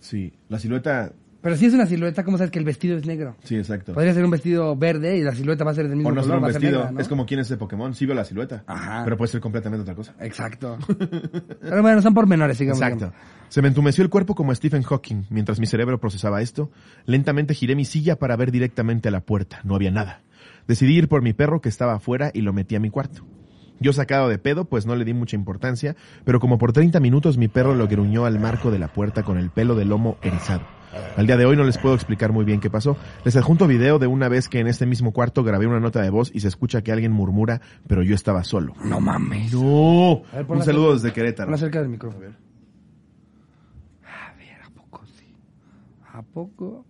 Sí, la silueta... Pero si es una silueta, ¿cómo sabes que el vestido es negro? Sí, exacto. Podría ser un vestido verde y la silueta va a ser del mismo O no ser color, un va a ser vestido. negra, ¿no? Es como quién es ese Pokémon. Sí veo la silueta. Ajá. Pero puede ser completamente otra cosa. Exacto. Pero bueno, son pormenores, sigamos. Exacto. Se me entumeció el cuerpo como Stephen Hawking. Mientras mi cerebro procesaba esto, lentamente giré mi silla para ver directamente a la puerta. No había nada. Decidí ir por mi perro que estaba afuera y lo metí a mi cuarto. Yo sacado de pedo, pues no le di mucha importancia, pero como por 30 minutos mi perro lo gruñó al marco de la puerta con el pelo del lomo erizado. Al día de hoy no les puedo explicar muy bien qué pasó. Les adjunto video de una vez que en este mismo cuarto grabé una nota de voz y se escucha que alguien murmura, pero yo estaba solo. No mames. No. Ver, Un saludo cerca. desde Querétaro. Ponla cerca del micrófono. A ver. A ver, ¿a poco sí? ¿A poco?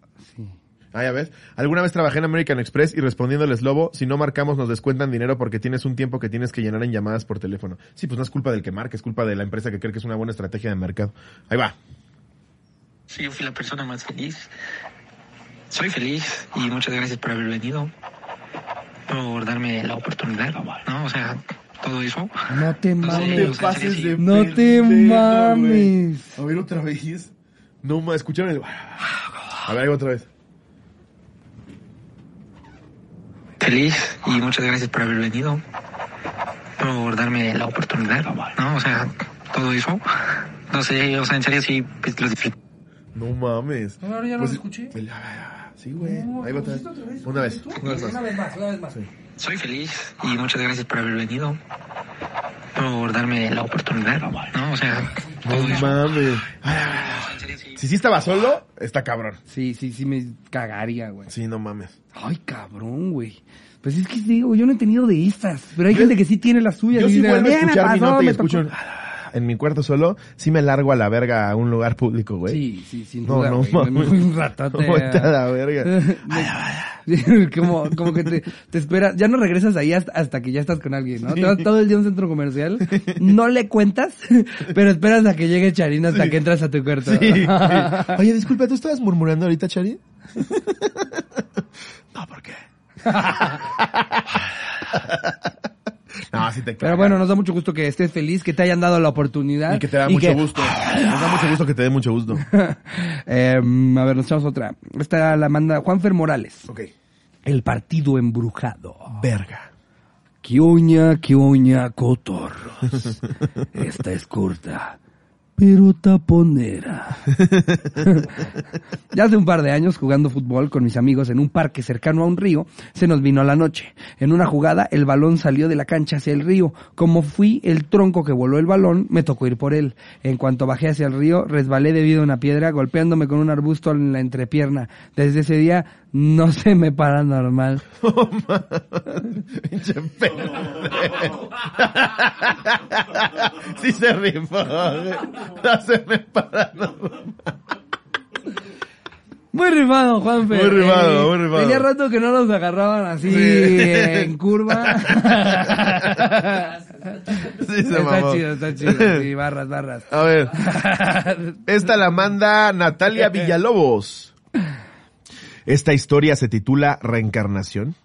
Ah, ya ves. Alguna vez trabajé en American Express y respondiéndoles lobo, si no marcamos nos descuentan dinero porque tienes un tiempo que tienes que llenar en llamadas por teléfono. Sí, pues no es culpa del que marque, es culpa de la empresa que cree que es una buena estrategia de mercado. Ahí va. Sí, yo fui la persona más feliz. Soy feliz y muchas gracias por haber venido. Por darme la oportunidad, ¿no? O sea, todo eso. No te mames. o sea, en serio, sí. No te mames. A ver otra vez. No más, escucharon el... A ver, otra vez. Feliz y muchas gracias por haber venido. Por darme la oportunidad, ¿no? O sea, todo eso. No sé, o sea, en serio sí, pues, lo disfruté. No mames. No, ahora ya no Pues, lo escuché. el- Sí, güey. Ahí va otra vez. Una vez. Una vez más. Una vez más, una vez más. Soy feliz y muchas gracias por haber venido. Por darme la oportunidad, ¿no? O sea, todo No eso. mames. Serio sí. Si sí estaba solo, está cabrón. Sí, sí, sí me cagaría, güey. Sí, no mames. Ay, cabrón, güey. Pues es que digo, yo no he tenido de estas. Pero hay gente que sí tiene las suyas. Yo y sí vuelvo a "Mira, me escuchar mi nota y me escucho tocó". un- en mi cuarto solo, sí me largo a la verga a un lugar público, güey. Sí, sí, sin No, duda, no güey. mames. Un ratote. Vete a la verga. Como, como que te, te esperas, ya no regresas ahí hasta, hasta que ya estás con alguien, ¿no? Te vas todo el día a un centro comercial, no le cuentas, pero esperas a que llegue Charín hasta que entras a tu cuarto. Sí. Oye, disculpa, ¿tú estabas murmurando ahorita, Chari? no, ¿por qué? No, sí te Pero bueno, nos da mucho gusto que estés feliz, que te hayan dado la oportunidad. Y que te da mucho gusto. Nos da mucho gusto que te dé mucho gusto. Eh, a ver, nos echamos otra. Esta la manda Juanfer Morales. Ok. El partido embrujado. Verga. Quioña, quioña, cotorros. Esta es corta, pero taponera. ya hace un par de años, jugando fútbol con mis amigos en un parque cercano a un río, se nos vino la noche. En una jugada, el balón salió de la cancha hacia el río. Como fui el tronco que voló el balón, me tocó ir por él. En cuanto bajé hacia el río, resbalé debido a una piedra, golpeándome con un arbusto en la entrepierna. Desde ese día, no se me para normal. Pinche pendejo. sí se rifó. No se me para. no. Muy rifado, Juanfe. Muy rifado, muy rifado. Tenía rato que no los agarraban así Sí. en curva. Sí se está mamó. chido, está chido. Sí, barras, barras. A ver. Esta la manda Natalia Villalobos. Esta historia se titula Reencarnación.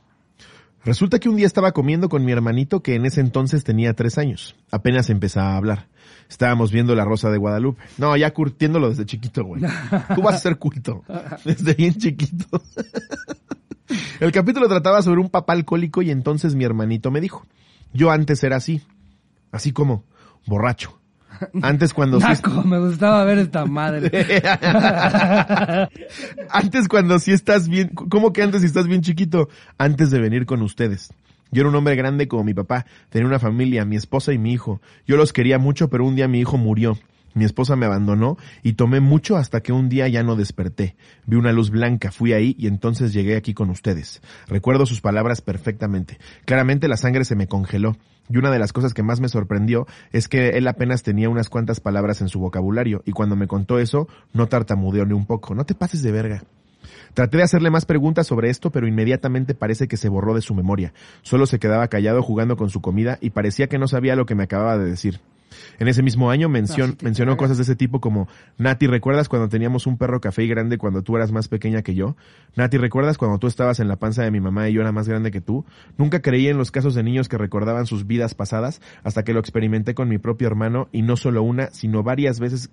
Resulta que un día estaba comiendo con mi hermanito que en ese entonces tenía tres años. Apenas empezaba a hablar. Estábamos viendo La Rosa de Guadalupe. No, ya curtiéndolo desde chiquito, güey. Tú vas a ser culto. Desde bien chiquito. El capítulo trataba sobre un papá alcohólico y entonces mi hermanito me dijo, yo antes era así. Así como, borracho. Antes cuando sí Naco, me gustaba ver esta madre. antes cuando sí estás bien, ¿cómo que antes si estás bien chiquito? Antes de venir con ustedes. Yo era un hombre grande como mi papá, tenía una familia, mi esposa y mi hijo. Yo los quería mucho, pero un día mi hijo murió. Mi esposa me abandonó y tomé mucho hasta que un día ya no desperté. Vi una luz blanca, fui ahí y entonces llegué aquí con ustedes. Recuerdo sus palabras perfectamente. Claramente la sangre se me congeló. Y una de las cosas que más me sorprendió es que él apenas tenía unas cuantas palabras en su vocabulario y cuando me contó eso no tartamudeó ni un poco. No te pases de verga. Traté de hacerle más preguntas sobre esto, pero inmediatamente parece que se borró de su memoria. Solo se quedaba callado jugando con su comida y parecía que no sabía lo que me acababa de decir. En ese mismo año mencion- Ah, sí te mencionó cosas de ese tipo como, Nati, ¿recuerdas cuando teníamos un perro café y grande cuando tú eras más pequeña que yo? Nati, ¿recuerdas cuando tú estabas en la panza de mi mamá y yo era más grande que tú? Nunca creí en los casos de niños que recordaban sus vidas pasadas hasta que lo experimenté con mi propio hermano y no solo una, sino varias veces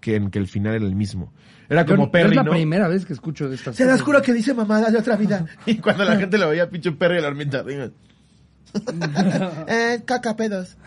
que en que el final era el mismo. Era como Yo- Perry, Es la ¿no? primera vez que escucho de estas Se las juro que dice mamada de otra vida. Y cuando la gente lo veía, pinche Perry y la hormita. eh, caca pedos.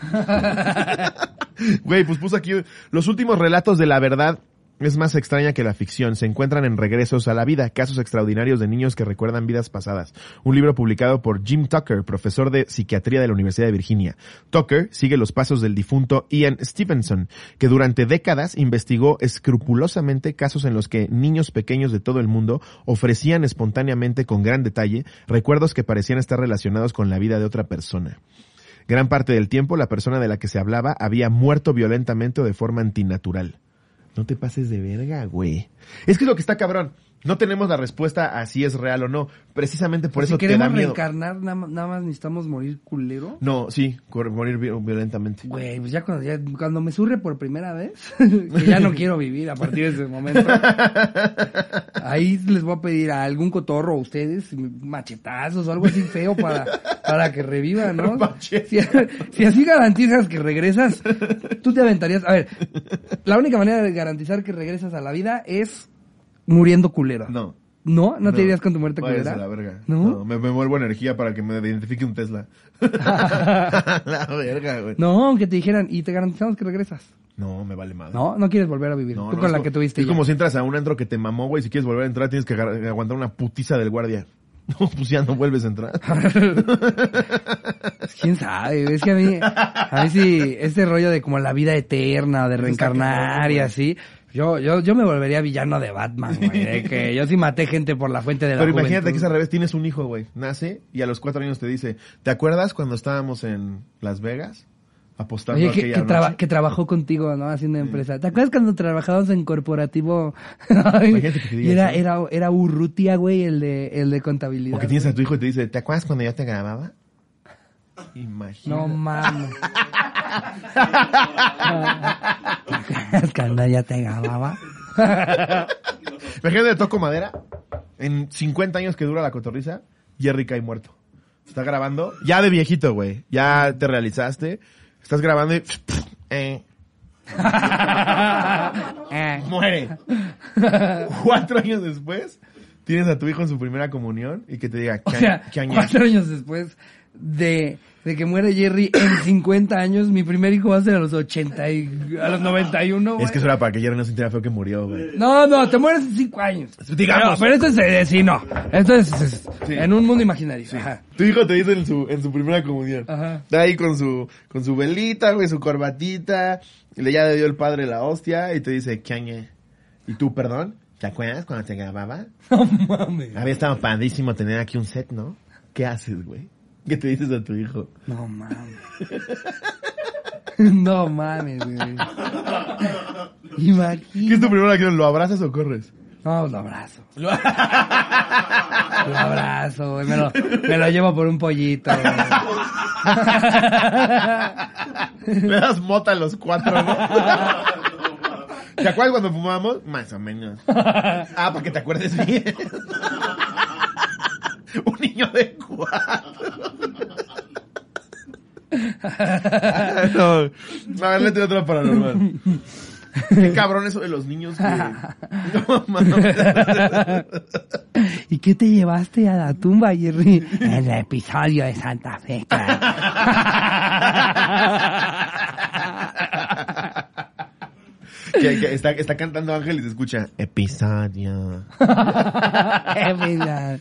Güey, pues puso aquí los últimos relatos de la verdad. Es más extraña que la ficción. Se encuentran en Regresos a la Vida, casos extraordinarios de niños que recuerdan vidas pasadas. Un libro publicado por Jim Tucker, profesor de psiquiatría de la Universidad de Virginia. Tucker sigue los pasos del difunto Ian Stevenson, que durante décadas investigó escrupulosamente casos en los que niños pequeños de todo el mundo ofrecían espontáneamente con gran detalle recuerdos que parecían estar relacionados con la vida de otra persona. Gran parte del tiempo la persona de la que se hablaba había muerto violentamente o de forma antinatural. No te pases de verga, güey. Es que es lo que está cabrón. No tenemos la respuesta a si es real o no. Precisamente por si eso te da queremos miedo. reencarnar, nada, más- nada más necesitamos morir culero. No, sí, morir vi- violentamente. Güey, pues ya cuando, ya cuando me surre por primera vez, que ya no quiero vivir a partir de ese momento, ahí les voy a pedir a algún cotorro a ustedes machetazos o algo así feo para, para que revivan, ¿no? Si, si así garantizas que regresas, tú te aventarías. A ver, la única manera de garantizar que regresas a la vida es muriendo culero. No. ¿No? ¿No, te irías con tu muerte Váyase culera? la verga. ¿No? me, me vuelvo energía para que me identifique un Tesla. la verga, güey. No, aunque te dijeran, y te garantizamos que regresas. No, me vale madre. No, no quieres volver a vivir. No, Tú no, con la como- que tuviste Es ya. como si entras a un antro que te mamó, güey. Si quieres volver a entrar, tienes que aguantar una putiza del guardia. No, pues ya no vuelves a entrar. ¿Quién sabe? Es que a mí, a mí sí, este rollo de como la vida eterna, de reencarnar y así, yo, yo, yo me volvería villano de Batman, güey, de que yo sí maté gente por la fuente de la Pero imagínate que es al revés. Tienes un hijo, güey. Nace y a los cuatro años te dice, ¿te acuerdas cuando estábamos en Las Vegas? Apostando Oye, que, que, traba- noche? que trabajó contigo, ¿no? Haciendo empresa. ¿Te acuerdas cuando trabajabas en corporativo? Y era, era, era Urrutia, güey, el de, el de contabilidad. O que tienes a tu hijo y te dice, ¿te acuerdas cuando yo te grababa? Imagínate. No mames. cuando ya te grababa. Imagínate, toco madera. En 50 años que dura la cotorriza, Jerry cae muerto. Está grabando, ya de viejito, güey. Ya te realizaste. Estás grabando y... eh, Eh. muere. Cuatro años después, tienes a tu hijo en su primera comunión y que te diga, O ¿qué, sea, qué año? cuatro años después de, de que muere Jerry en 50 años, mi primer hijo va a ser a los 80 y a los 91, güey. Es que eso era para que Jerry no sintiera feo que murió, güey. No, no, te mueres en 5 años. Digamos. Pero, pero esto es, eh, sí, no. Esto es, es Sí. en un mundo imaginario. Ajá. Tu hijo te dice en su, en su primera comunión. Ajá. Está ahí con su, con su velita, güey, su corbatita. Y le ya le dio el padre la hostia y te dice, ¿qué año? ¿Y tú, perdón? ¿Te acuerdas cuando te grababa? No mames. Había estado padrísimo tener aquí un set, ¿no? ¿Qué haces, güey? ¿Qué te dices a tu hijo? No mames. No mames, güey. ¿Qué es Imagínate. tu primera acción? ¿Lo abrazas o corres? No, lo abrazo. Lo abrazo, güey. Me lo, me lo llevo por un pollito, güey. Le das mota a los cuatro, ¿no? ¿Te acuerdas cuando fumábamos? Más o menos. Ah, para que te acuerdes bien. un niño de cuatro. no, no, ah, le otro paranormal. Qué cabrón eso de los niños. Que... No, ¿Y qué te llevaste a la tumba, Jerry? El episodio de Santa Feca que, que está, está cantando Ángel y se escucha episodio.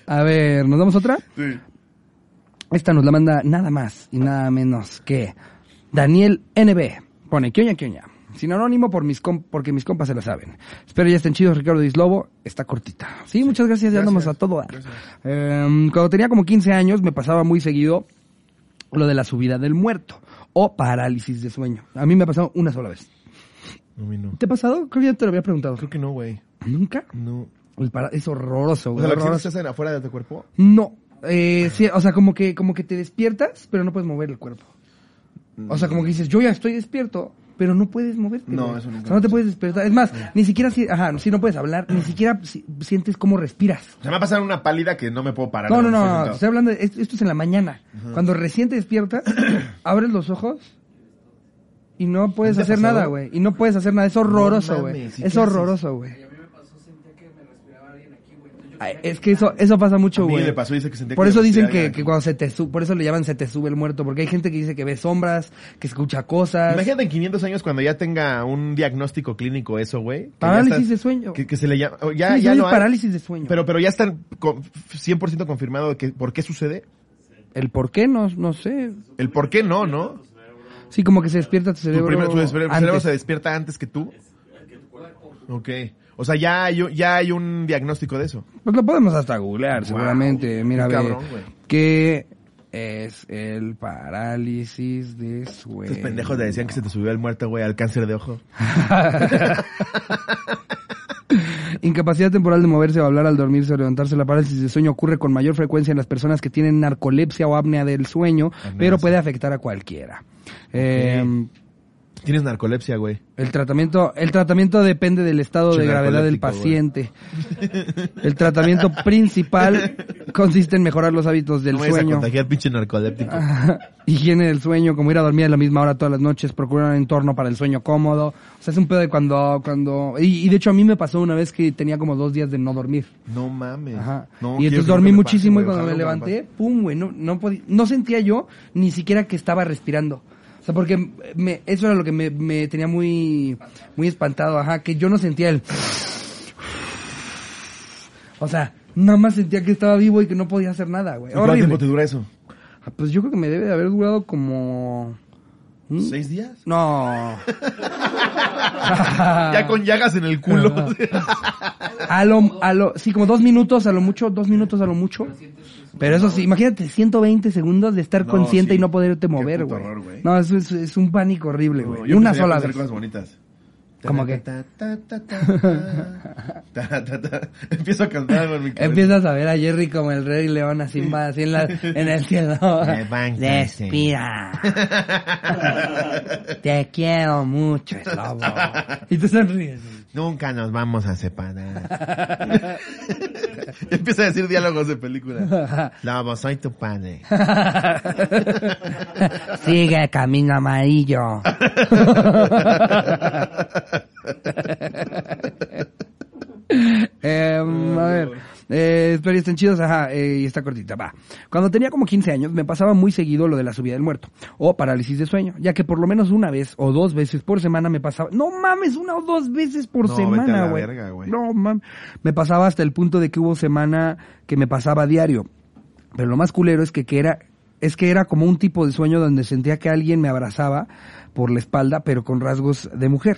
a ver, ¿nos damos otra? Sí. Esta nos la manda nada más y nada menos que Daniel NB. Pone, ¿qué oña, qué oña? Sin anónimo por mis comp- porque mis compas se la saben. Espero ya estén chidos, Ricardo Dislobo. Está cortita. Sí, muchas gracias, ya andamos a todo. dar. Em, cuando tenía como 15 años me pasaba muy seguido lo de la subida del muerto o parálisis de sueño. A mí me ha pasado una sola vez. A mí no. ¿Te ha pasado? Creo que ya te lo había preguntado. Creo que no, güey. ¿Nunca? No. El para- Es horroroso, O güey. sea, ¿la que horroroso. se hacen afuera de tu cuerpo? No. Eh, sí, o sea, como que, como que te despiertas, pero no puedes mover el cuerpo. O sea, como que dices, yo ya estoy despierto, pero no puedes moverte. No, güey. eso nunca O sea, no te puedes despertar. Es más, ni siquiera, si, ajá, si no puedes hablar, ni siquiera si- sientes cómo respiras. O sea, me va a pasar una pálida que no me puedo parar. No, no, no, no, estoy hablando de, esto, esto es en la mañana. Cuando recién te despiertas, abres los ojos y no puedes ¿No te ha hacer nada, güey. Y no puedes hacer nada, es horroroso, güey. mames, ¿y es horroroso, güey. Es que eso, eso pasa mucho, A mí güey. le pasó, dice que sentía Por que eso dicen que, que cuando se te sube, por eso le llaman se te sube el muerto, porque hay gente que dice que ve sombras, que escucha cosas. Imagínate en 500 años cuando ya tenga un diagnóstico clínico eso, güey. Parálisis estás- de sueño. Que, que se le llama... Ya, Sí, ya hay, parálisis de sueño. Pero, pero ya están con- 100% confirmado de que por qué sucede. el por qué no, no sé. El por qué no, ¿no? Sí, como que se despierta tu Tu, cerebro. primer- tu cerebro, se despierta antes que tú. Ok. O sea, ya hay, un- ya hay un diagnóstico de eso. Pues lo podemos hasta googlear, Wow, seguramente. Mira, ve. cabrón, güey. ¿Qué es el parálisis de sueño? Estos pendejos le decían que se te subió el muerto, güey, al cáncer de ojo. Incapacidad temporal de moverse o hablar al dormirse o levantarse. La parálisis de sueño ocurre con mayor frecuencia en las personas que tienen narcolepsia o apnea del sueño, pero puede afectar a cualquiera. Eh, Tienes narcolepsia, güey. el tratamiento, el tratamiento depende del estado de gravedad del paciente. El tratamiento principal consiste en mejorar los hábitos del no vayas a sueño. contagiar pinche narcoléptico. Higiene del sueño, como ir a dormir a la misma hora todas las noches, procurar un entorno para el sueño cómodo. O sea, es un pedo de cuando, cuando, y, y de hecho a mí me pasó una vez que tenía como dos días de no dormir. No mames. Ajá. No, y entonces dormí muchísimo y cuando me Ojalá nunca levanté, pum, güey, no, no podía, no sentía yo ni siquiera que estaba respirando. O sea, porque me, eso era lo que me, me tenía muy, muy espantado, ajá, que yo no sentía el... O sea, nada más sentía que estaba vivo y que no podía hacer nada, güey. ¿Y ¿Cuánto tiempo te dura eso? Ah, Pues yo creo que me debe de haber durado como... ¿Mm? ¿Seis días? No. Ya con llagas en el culo. A lo, a lo, sí, como dos minutos, a lo mucho, dos minutos a lo mucho. Pero eso sí, imagínate 120 segundos de estar No, consciente sí. y no poderte mover, güey. No, eso es, es un pánico horrible, güey. Una sola hacer vez. cosas bonitas. ¿Cómo ta. Empiezo a cantar con mi cabeza. Empiezas a ver a Jerry como el rey león así, en, la, en el cielo. Respira. Te quiero mucho, lobo. Y tú sonríes. Nunca nos vamos a separar. Empieza a decir diálogos de película. Lobo, soy tu padre. Sigue el camino amarillo. Em, a ver, eh, espero y estén chidos, ajá, eh, y está cortita, va. Cuando tenía como 15 años me pasaba muy seguido lo de la subida del muerto, o parálisis de sueño, ya que por lo menos una vez o dos veces por semana me pasaba, no mames, una o dos veces por No, semana, güey. No mames, me pasaba hasta el punto de que hubo semana que me pasaba a diario. Pero lo más culero es que, que era, es que era como un tipo de sueño donde sentía que alguien me abrazaba por la espalda, pero con rasgos de mujer.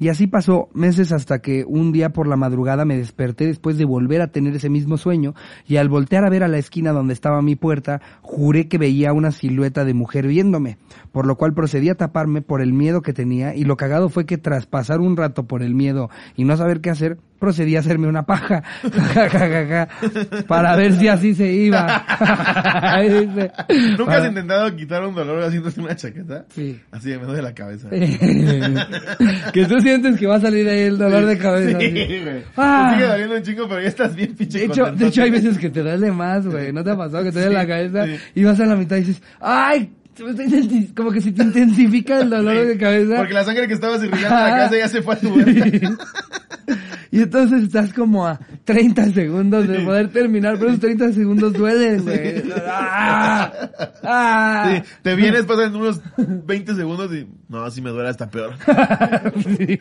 Y así pasó meses hasta que un día por la madrugada me desperté después de volver a tener ese mismo sueño y al voltear a ver a la esquina donde estaba mi puerta, juré que veía una silueta de mujer viéndome, por lo cual procedí a taparme por el miedo que tenía y lo cagado fue que tras pasar un rato por el miedo y no saber qué hacer, procedí a hacerme una paja, Ja, ja, ja, ja, para ver si así se iba. Ahí dice. ¿Nunca has intentado quitar un dolor haciéndote una chaqueta? Sí. Así de me duele la cabeza. que tú sientes que va a salir ahí el dolor de cabeza. Sí, güey. Ah. Te sigue doliendo un chingo, pero ya estás bien pinche De hecho, de hecho hay veces que te duele más, güey. ¿No te ha pasado que te duele la cabeza Sí. y vas a la mitad y dices, ¡ay! como que se te intensifica el dolor de cabeza. Porque la sangre que estabas irrigando en la casa ya se fue a tu huerta. Y entonces estás como a 30 segundos de poder terminar, pero esos 30 segundos duelen, güey. ¡Ah! ¡Ah! Sí, te vienes, pasan unos 20 segundos y... No, así me duele hasta peor. Sí.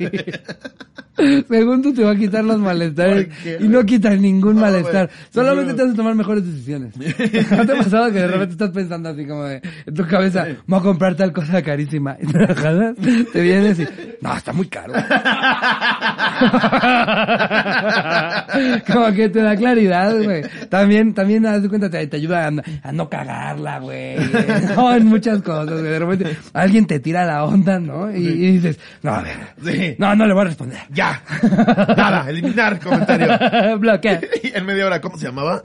Según tú te va a quitar los malestares ¿Por qué, y no quita ningún No, malestar. Solamente te hace tomar mejores decisiones. ¿No te ha pasado que de repente estás pensando así como de, en tu cabeza, voy a comprar tal cosa carísima? Y te vienes y, no, está muy caro. como que te da claridad, güey. También, también, haz de cuenta, te, te ayuda a, a no cagarla, güey. No, en muchas cosas, güey. De repente, alguien te tira la onda, ¿no? Y, y dices, no, a ver. Sí. No, no le voy a responder. Ya. Nada, eliminar comentario. Bloquea. Y en media hora, ¿cómo se llamaba?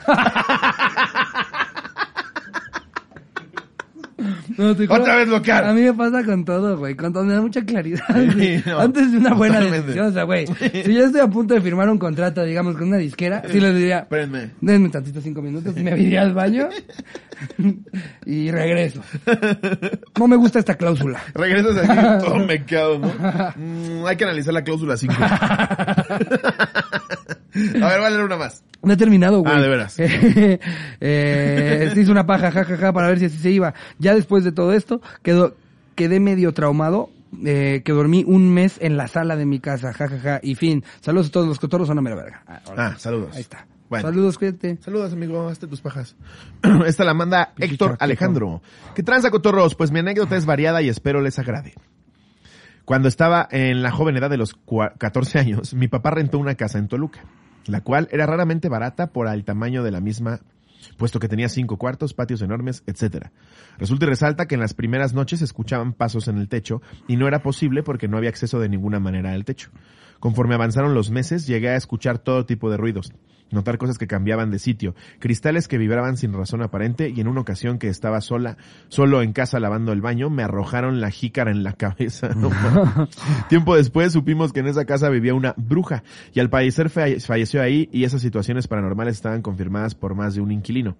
No, te Otra vez bloquear. A mí me pasa con todo, güey. Con todo me da mucha claridad. Sí, no, Antes de una buena totalmente. decisión, o sea, güey. Si yo estoy a punto de firmar un contrato, digamos, con una disquera, sí les diría, Espérenme. denme tantito cinco minutos, me iría al baño y regreso. No me gusta esta cláusula. Regresas aquí todo mequeado, ¿no? Mm, hay que analizar la cláusula 5. A ver, leer una más. No he terminado, güey. Ah, de veras. eh, se hizo una paja, jajaja, para ver si así se iba. Ya después de todo esto, quedó, quedé medio traumado, eh, que dormí un mes en la sala de mi casa, jajaja, y fin. Saludos a todos los cotorros, son a mera verga. Ah. Ah, saludos. Ahí está. Bueno. Saludos, cuídate. Saludos, amigo. Hazte tus pajas. Esta la manda Héctor. Alejandro. ¿Qué tranza, cotorros? Pues mi anécdota es variada y espero les agrade. Cuando estaba en la joven edad de los cua- 14 años, mi papá rentó una casa en Toluca, la cual era raramente barata por el tamaño de la misma, puesto que tenía cinco cuartos, patios enormes, etc. Resulta y resalta que en las primeras noches escuchaban pasos en el techo y no era posible porque no había acceso de ninguna manera al techo. Conforme avanzaron los meses, llegué a escuchar todo tipo de ruidos, notar cosas que cambiaban de sitio, cristales que vibraban sin razón aparente y en una ocasión que estaba sola, solo en casa lavando el baño, me arrojaron la jícara en la cabeza. No. Tiempo después supimos que en esa casa vivía una bruja y al parecer falle- falleció ahí y esas situaciones paranormales estaban confirmadas por más de un inquilino.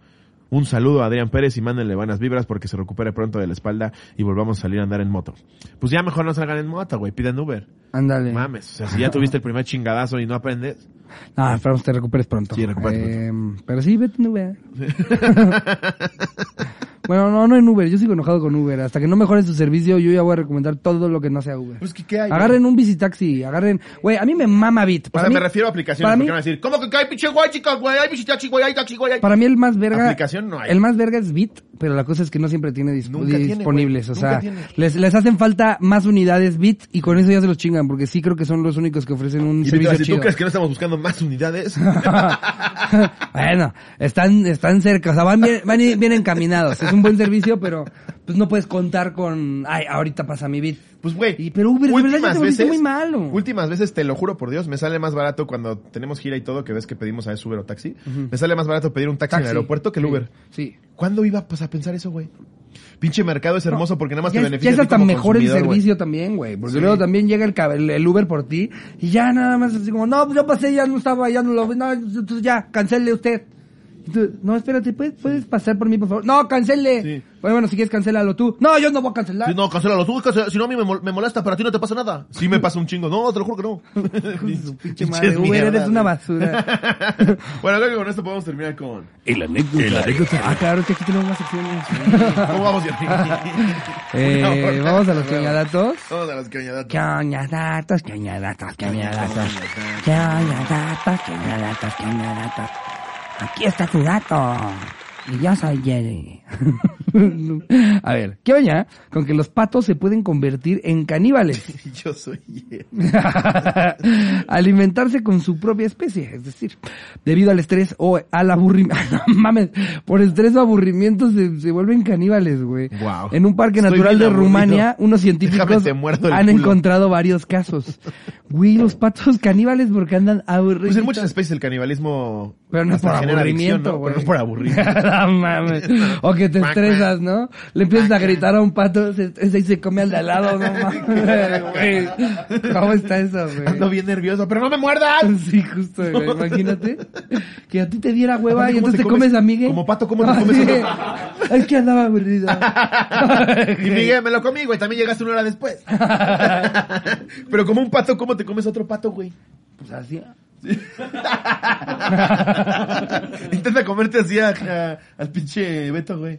Un saludo a Adrián Pérez y mándenle buenas vibras porque se recupere pronto de la espalda y volvamos a salir a andar en moto. Pues ya mejor no salgan en moto, güey, piden Uber. Ándale. Mames, o sea, si ya tuviste el primer chingadazo y no aprendes. Ah, esperamos te recuperes pronto. Sí, recuperes Eh, Pero sí, vete en Uber. bueno, no, no en Uber. Yo sigo enojado con Uber. Hasta que no mejoren su servicio, yo ya voy a recomendar todo lo que no sea Uber. Pues que qué hay. Agarren un visitaxi, agarren... Güey, a mí me mama Bit. O Para sea, mí, me refiero a aplicaciones para porque mí- van a decir, ¿cómo que hay pinche guay, chicas, güey? Hay visitaxi, güey, hay taxi, güey, hay... Para mí el más verga... Aplicación no hay. El más verga es Bit, pero la cosa es que no siempre tiene disp- Nunca disponibles. o Nunca sea, tiene. les, les hacen falta más unidades Bit y con eso ya se los chingan, porque sí creo que son los únicos que ofrecen un Y servicio si chido. tú crees que no estamos buscando más unidades, bueno, están, están cerca, o sea, van bien, van bien encaminados. Es un buen servicio, pero pues no puedes contar con, ay, ahorita pasa mi bit. pues güey. Pero Uber, de verdad, ya veces, muy malo. Últimas veces, te lo juro por Dios, me sale más barato cuando tenemos gira y todo, que ves que pedimos a veces Uber o taxi. Me sale más barato pedir un taxi, en el Taxi. aeropuerto que el Sí, Uber. Sí. ¿Cuándo iba pues, a pensar eso, güey? Pinche mercado es hermoso porque nada más Ya, te beneficia. ya es a ti mejor el servicio también, güey. Porque Sí. luego también llega el, el Uber por ti y ya nada más así como, no, pues yo pasé, ya no estaba, ya no lo vi, no, entonces ya, cancele usted. Tú, no, espérate, ¿puedes, ¿puedes pasar por mí, por favor? No, cancele. Sí. Bueno, bueno, si quieres, cancélalo tú. No, yo no voy a cancelar. Sí, no, cancélalo tú, si no a mí me, mol- me molesta, pero a ti no te pasa nada. Sí me pasa un chingo. No, te lo juro que no. Pinche madre, Uber, eres una basura. bueno, creo que con esto podemos terminar con... El anécdota. Ah, claro, que aquí tenemos más secciones. ¿Cómo vamos, eh, vamos a los queñadatos. Vamos a las cañadatas. Queñadatos, queñadatos, queñadatos. Queñadatos, queñadatos, queñadatos. Aquí está tu dato. Y yo soy Jerry. a ver, ¿qué oña con que los patos se pueden convertir en caníbales? Yo soy Jerry. alimentarse con su propia especie, es decir, debido al estrés o al aburrimiento, no mames, por estrés o aburrimiento se, se vuelven caníbales, güey. Guau. En un parque Estoy natural de aburrido. Rumania, unos científicos han culo. encontrado varios casos. Güey, los patos caníbales porque andan aburridos. Pues en muchas especies el canibalismo Pero no es por aburrimiento, ¿no? güey. Pero no por aburrimiento. no mames. O que te estresas, ¿no? Le empiezas a gritar a un pato, se, ese se come al de al lado, no mames. güey. ¿Cómo está eso, Ando güey? bien nervioso, pero no me muerdan. Sí, justo, güey. Imagínate que a ti te diera hueva y ¿cómo entonces te comes comes- a Miguel. como pato, ¿cómo te Ah, comes sí. otro? Es que andaba aburrido. Y Miguel, me lo comí, güey. También llegaste una hora después. Pero como un pato, ¿cómo te comes otro pato, güey? Pues así. Intenta comerte así a- a- al pinche Beto, güey.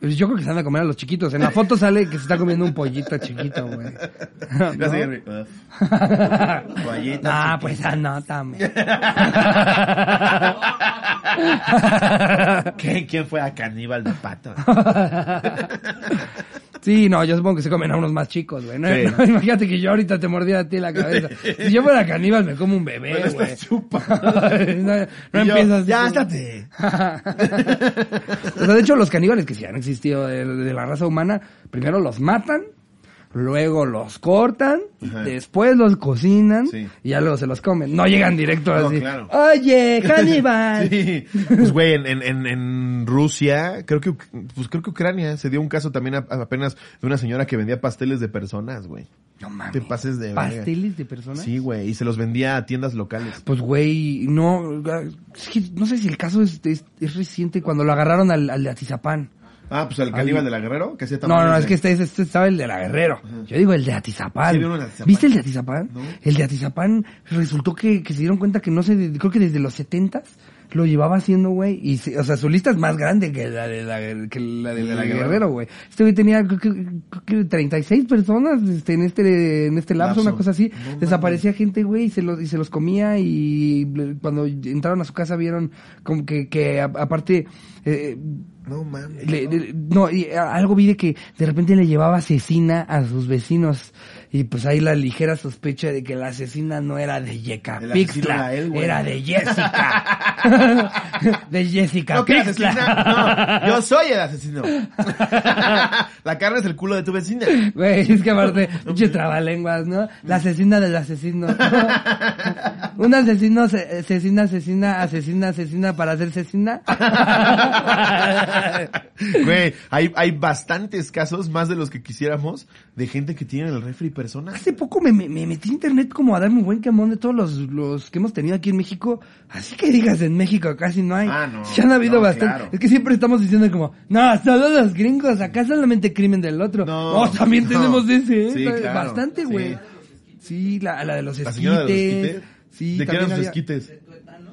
Pues yo creo que se van a comer a los chiquitos. En la foto sale que se está comiendo un pollito chiquito, güey. ¿No? Ah, pues anótame. ¿Qué- ¿Quién fue a caníbal de pato? Sí, no, yo supongo que se comen a unos más chicos, güey. No, Sí. no, imagínate que yo ahorita te mordiera a ti la cabeza. Si yo fuera caníbal, me como un bebé, lo güey. no no yo, empiezas. Ya, estate. o sea, de hecho, los caníbales que sí han existido de, de la raza humana, primero los matan, luego los cortan, Ajá. después los cocinan Sí. y ya luego se los comen. No llegan directo No, así. claro. Oye, caníbal. Sí. Pues, güey, en, en, en, Rusia, creo que, pues creo que Ucrania, se dio un caso también a- apenas de una señora que vendía pasteles de personas, güey. No mames. Te pases de. ¿Pasteles de personas? Sí, güey, y se los vendía a tiendas locales. Pues, güey, no, es que no sé si el caso es, es, es reciente cuando lo agarraron al, al de Atizapán. Ah, pues el caníbal de la Guerrero, que hacía No, no, es que de- este, este estaba el de la Guerrero. Yo digo el de Atizapán. Sí, vi uno de Atizapán. ¿Viste el de Atizapán? No. El de Atizapán resultó que, que se dieron cuenta que no sé, creo que desde los setentas lo llevaba haciendo, güey. Y, o sea, su lista es más grande que la de la, que la de De la la Guerrero, güey. Este güey tenía, creo que, creo que 36 personas, este, en este, en este lapso, Lapso. una cosa así. No. Desaparecía gente, güey, y se los, y se los comía y cuando entraron a su casa vieron como que, que aparte, eh, No mames. le- le- no, y algo vi de que de repente le llevaba asesina a sus vecinos. Y pues ahí la ligera sospecha de que la asesina no era de Yeka Pixla, era era de Jessica. de Jessica No, Pixla. No, yo soy el asesino. la carne es el culo de tu vecina. Güey, es que aparte, pinche trabalenguas, ¿no? La asesina del asesino. Un asesino, se- asesina, asesina, asesina, asesina para ser asesina. Güey, hay, hay bastantes casos, más de los que quisiéramos, de gente que tiene en el refri personas. Hace poco me, me, me metí a internet como a darme un buen quemón de todos los, los que hemos tenido aquí en México. Así que digas, en México casi no hay. Ah, no. Ya han habido No, bastante. claro. Es que siempre estamos diciendo como, no, solo los gringos, acá solamente crimen del otro. No, No, también no. tenemos ese, ¿eh? Sí, claro, Bastante, güey. Sí, la, la de los esquites. de los esquites. Sí, ¿De qué eran había- esquites?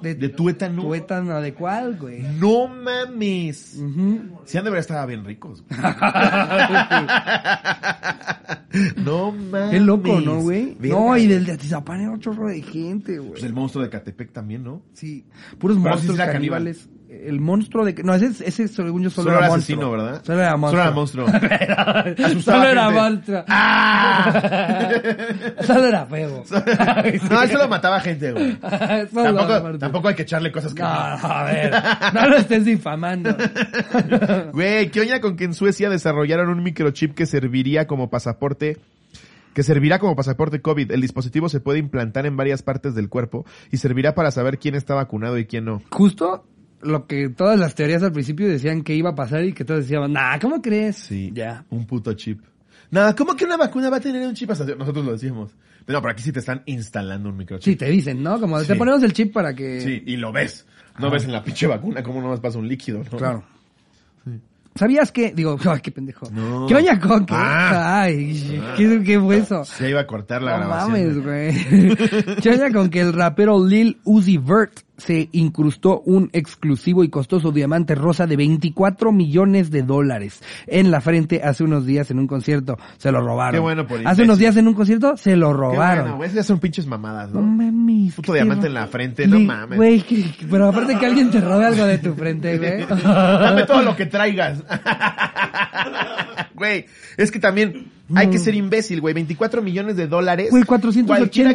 De, ¿De tuétano? Tuétano, ¿de cuál, güey? No mames. Ujú. Sí han de haber estado bien ricos. no mames. Qué loco, ¿no, güey? No, y del de Atizapán era un chorro de gente, güey. Pues el monstruo de Catepec también, ¿no? Sí, puros Pero monstruos sí caníbales. El monstruo de... No, ese, ese según yo solo, Solo era era monstruo. asesino, ¿verdad? Solo era monstruo. Solo era monstruo. Asustaba solo era monstruo. ¡Ah! solo era feo. no, él solo mataba gente, güey. Tampoco hay que echarle cosas que No, a ver, no lo estés difamando. Güey, ¿qué oña con que en Suecia desarrollaron un microchip que serviría como pasaporte que servirá como pasaporte COVID. El dispositivo se puede implantar en varias partes del cuerpo y servirá para saber quién está vacunado y quién no. Justo lo que todas las teorías al principio decían que iba a pasar y que todos decían, nah, ¿cómo crees? Sí. Ya. Un puto chip. Nada, ¿cómo que una vacuna va a tener un chip? Hasta nosotros lo decíamos. Pero no, pero aquí sí te están instalando un microchip. Sí, te dicen, ¿no? Como te Sí. ponemos el chip para que... Sí, y lo ves. No ves en la pinche vacuna cómo nomás pasa un líquido, ¿no? Claro. ¿Sabías que? Digo, ay, qué pendejo. No. ¿Qué oña con qué? Ah. Ay, ¿qué, qué fue eso? Se iba a cortar la no grabación. mames, güey. ¿Qué oña con que el rapero Lil Uzi Vert se incrustó un exclusivo y costoso diamante rosa de 24 millones de dólares en la frente hace unos días en un concierto? Se lo robaron. Qué bueno por Hace unos días en un concierto se lo Qué robaron. bueno, güey. Esas ya son pinches mamadas, No ¿no? mames. Puto qué diamante en la frente, no mames. Güey, pero aparte que alguien te robe algo de tu frente, güey. Dame todo lo que traigas. Güey, es que también hay que ser imbécil, güey. 24 millones de dólares. Güey, Cualquiera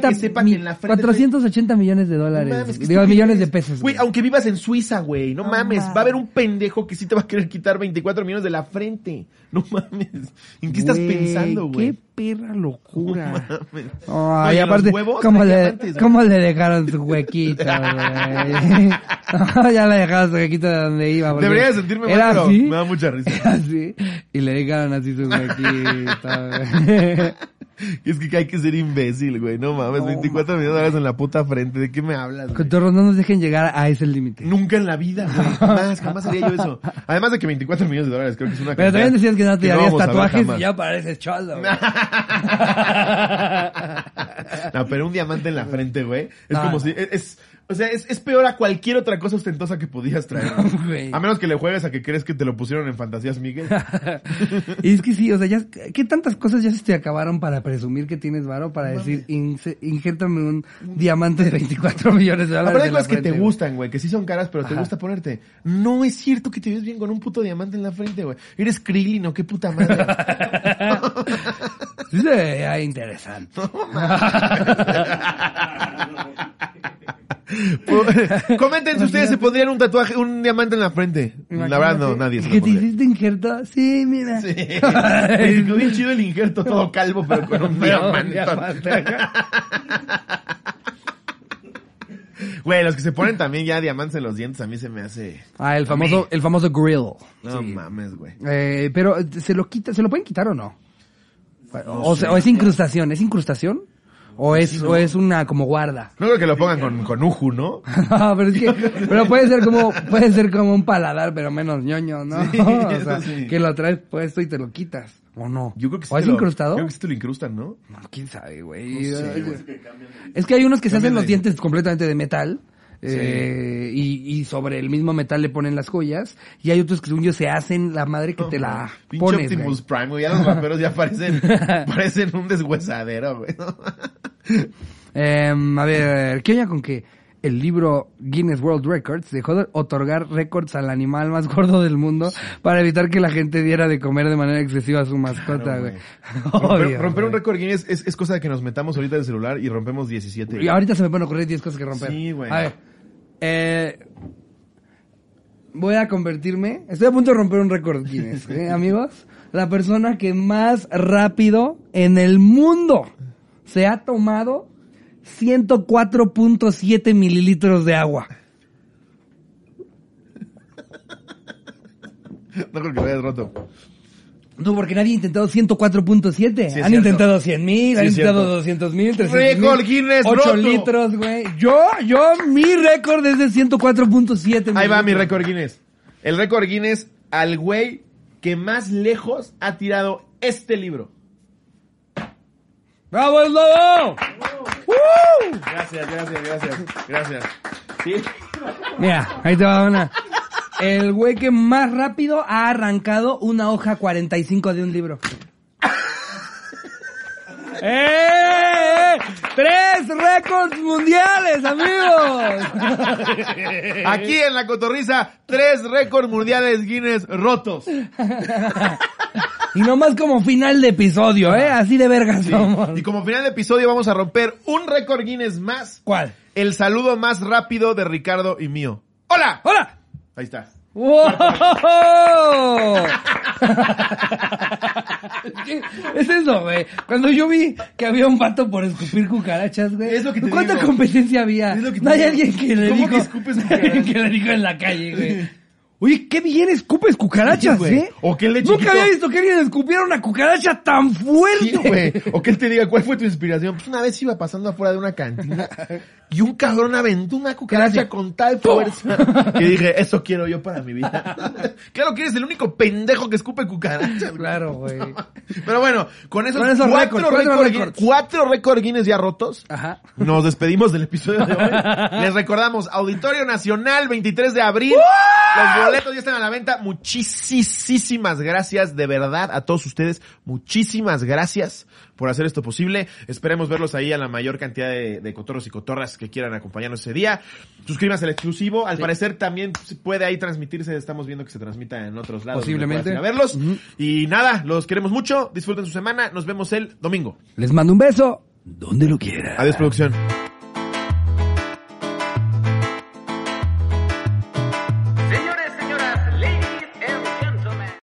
480, que sepa mi- que en la frente... 480 millones de dólares. Mames, Digo, millones de pesos. Güey, aunque vivas en Suiza, güey. No, No mames. mames. Va a haber un pendejo que sí te va a querer quitar 24 millones de la frente. No mames. ¿En qué estás pensando, güey? Qué perra locura. No. Ay, aparte, huevos ¿cómo le. ¿cómo le dejaron su huequito, güey? ya la dejaste aquí de donde iba. Debería de sentirme mal, era pero así, me da mucha risa. Era así. Y le dejaron así su huequito. Es que hay que ser imbécil, güey. No mames, 24 millones de dólares en la puta frente. ¿De qué me hablas, güey? Cotorros, no nos dejen llegar a ese límite. Nunca en la vida, güey. Jamás, jamás haría yo eso. Además de que 24 millones de dólares creo que es una Pero también decías que no te no harías tatuajes y ya pareces cholo. güey. No, pero un diamante en la frente, güey. Es No, como no. si... Es, es- o sea, es, es peor a cualquier otra cosa ostentosa que podías traer. Güey. A menos que le juegues a que crees que te lo pusieron en Fantasías Miguel. Y es que sí, o sea, ya, ¿qué tantas cosas ya se te acabaron para presumir que tienes varo? Para decir, "Inse- injértame un diamante de 24 millones de dólares. La cosas que te frente, güey". gustan, güey, que sí son caras, pero te gusta ponerte. No es cierto que te ves bien con un puto diamante en la frente, güey. Eres Krillin, ¿o qué puta madre? Sí se veía interesante. Comenten si ustedes se pondrían un tatuaje, un diamante en la frente. La verdad no, nadie se ¿Que lo te pondría. hiciste injerto? Sí, mira. Sí. Me quedó bien chido el injerto, todo calvo, pero con un diamante. diamante. Güey, los que se ponen también ya diamantes en los dientes, a mí se me hace... Ah, el famoso, el famoso grill. No Sí. mames, güey. Eh, pero, ¿se lo quita, se lo pueden quitar o no? o, sea, o es incrustación, ¿es incrustación? O es, o es una como guarda. No creo que lo pongan con, con uju, ¿no? No, pero es que, pero puede ser como, puede ser como un paladar, pero menos ñoño, ¿no? Sí, o sea, sí. que lo traes puesto y te lo quitas. ¿O no? Yo creo que sí ¿O es lo- incrustado? Creo que sí te lo incrustan, ¿no? No, quién sabe, güey. No sé. Es que hay unos que se hacen los dientes completamente de metal. Eh, y, y sobre el mismo metal le ponen las joyas. Y hay otros que según yo se hacen la madre que te la Pinche pones, Optimus güey. Prime, güey. Ya los raperos ya parecen, parecen un deshuesadero, güey. Em, a ver, ¿qué oña con que el libro Guinness World Records dejó de otorgar récords al animal más gordo del mundo para evitar que la gente diera de comer de manera excesiva a su mascota, Claro, güey? romper, un récord Guinness es, es cosa de que nos metamos ahorita en el celular y rompemos 17. Y ahorita se me pueden ocurrir 10 cosas que romper. Sí, güey. A ver, eh, voy a convertirme, estoy a punto de romper un récord Guinness, ¿eh, amigos? La persona que más rápido en el mundo se ha tomado 104.7 mililitros de agua. No creo que lo hayas roto. No, porque nadie ha intentado 104.7. Sí, es han cierto. intentado 100 mil, Sí, han es intentado cierto. 200 mil, 300 Récord mil. Guinness 8 roto. litros, güey. Yo, yo, mi récord es de 104.7 Ahí va mi récord Guinness. El récord Guinness al güey que más lejos ha tirado este libro. ¡Bravo, el lobo! ¡Uh! Gracias, gracias, gracias. Gracias. Sí. Mira, ahí te va una. El güey que más rápido ha arrancado una hoja 45 de un libro. ¡Eh! ¡Tres récords mundiales, amigos! Aquí en la cotorriza, tres récords mundiales Guinness rotos. Y nomás como final de episodio, ¿eh? Así de vergas somos. Y como final de episodio vamos a romper un récord Guinness más. ¿Cuál? El saludo más rápido de Ricardo y mío. ¡Hola! ¡Hola! Ahí está. ¡Wow! Es eso, güey. Cuando yo vi que había un vato por escupir cucarachas, güey. Es lo que te ¿Cuánta digo. competencia había? Es lo que te no hay digo. alguien que le ¿Cómo dijo. que escupes cucarachas? que le dijo en la calle, güey. Oye, qué bien escupes cucarachas, güey. ¿eh? O que él de Nunca chiquito- había visto que alguien escupiera una cucaracha tan fuerte. Sí, güey. O que él te diga, ¿cuál fue tu inspiración? Pues una vez iba pasando afuera de una cantina y un cabrón aventó una cucaracha con tal fuerza que dije, eso quiero yo para mi vida. claro que eres el único pendejo que escupe cucarachas. Claro, güey. Pero bueno, con esos, Con esos cuatro, récords, cuatro récord- Guinness ya rotos, Ajá. nos despedimos del episodio de hoy. Les recordamos, Auditorio Nacional, 23 de abril. Los boletos ya están a la venta. Muchísimas gracias, de verdad, a todos ustedes. Muchísimas gracias por hacer esto posible. Esperemos verlos ahí a la mayor cantidad de, de cotorros y cotorras que quieran acompañarnos ese día. Suscríbanse al exclusivo. Al parecer también puede ahí transmitirse. Estamos viendo que se transmita en otros lados. Posiblemente. A verlos. Y nada, los queremos mucho. Disfruten su semana. Nos vemos el domingo. Les mando un beso. Donde lo quiera. Adiós, producción.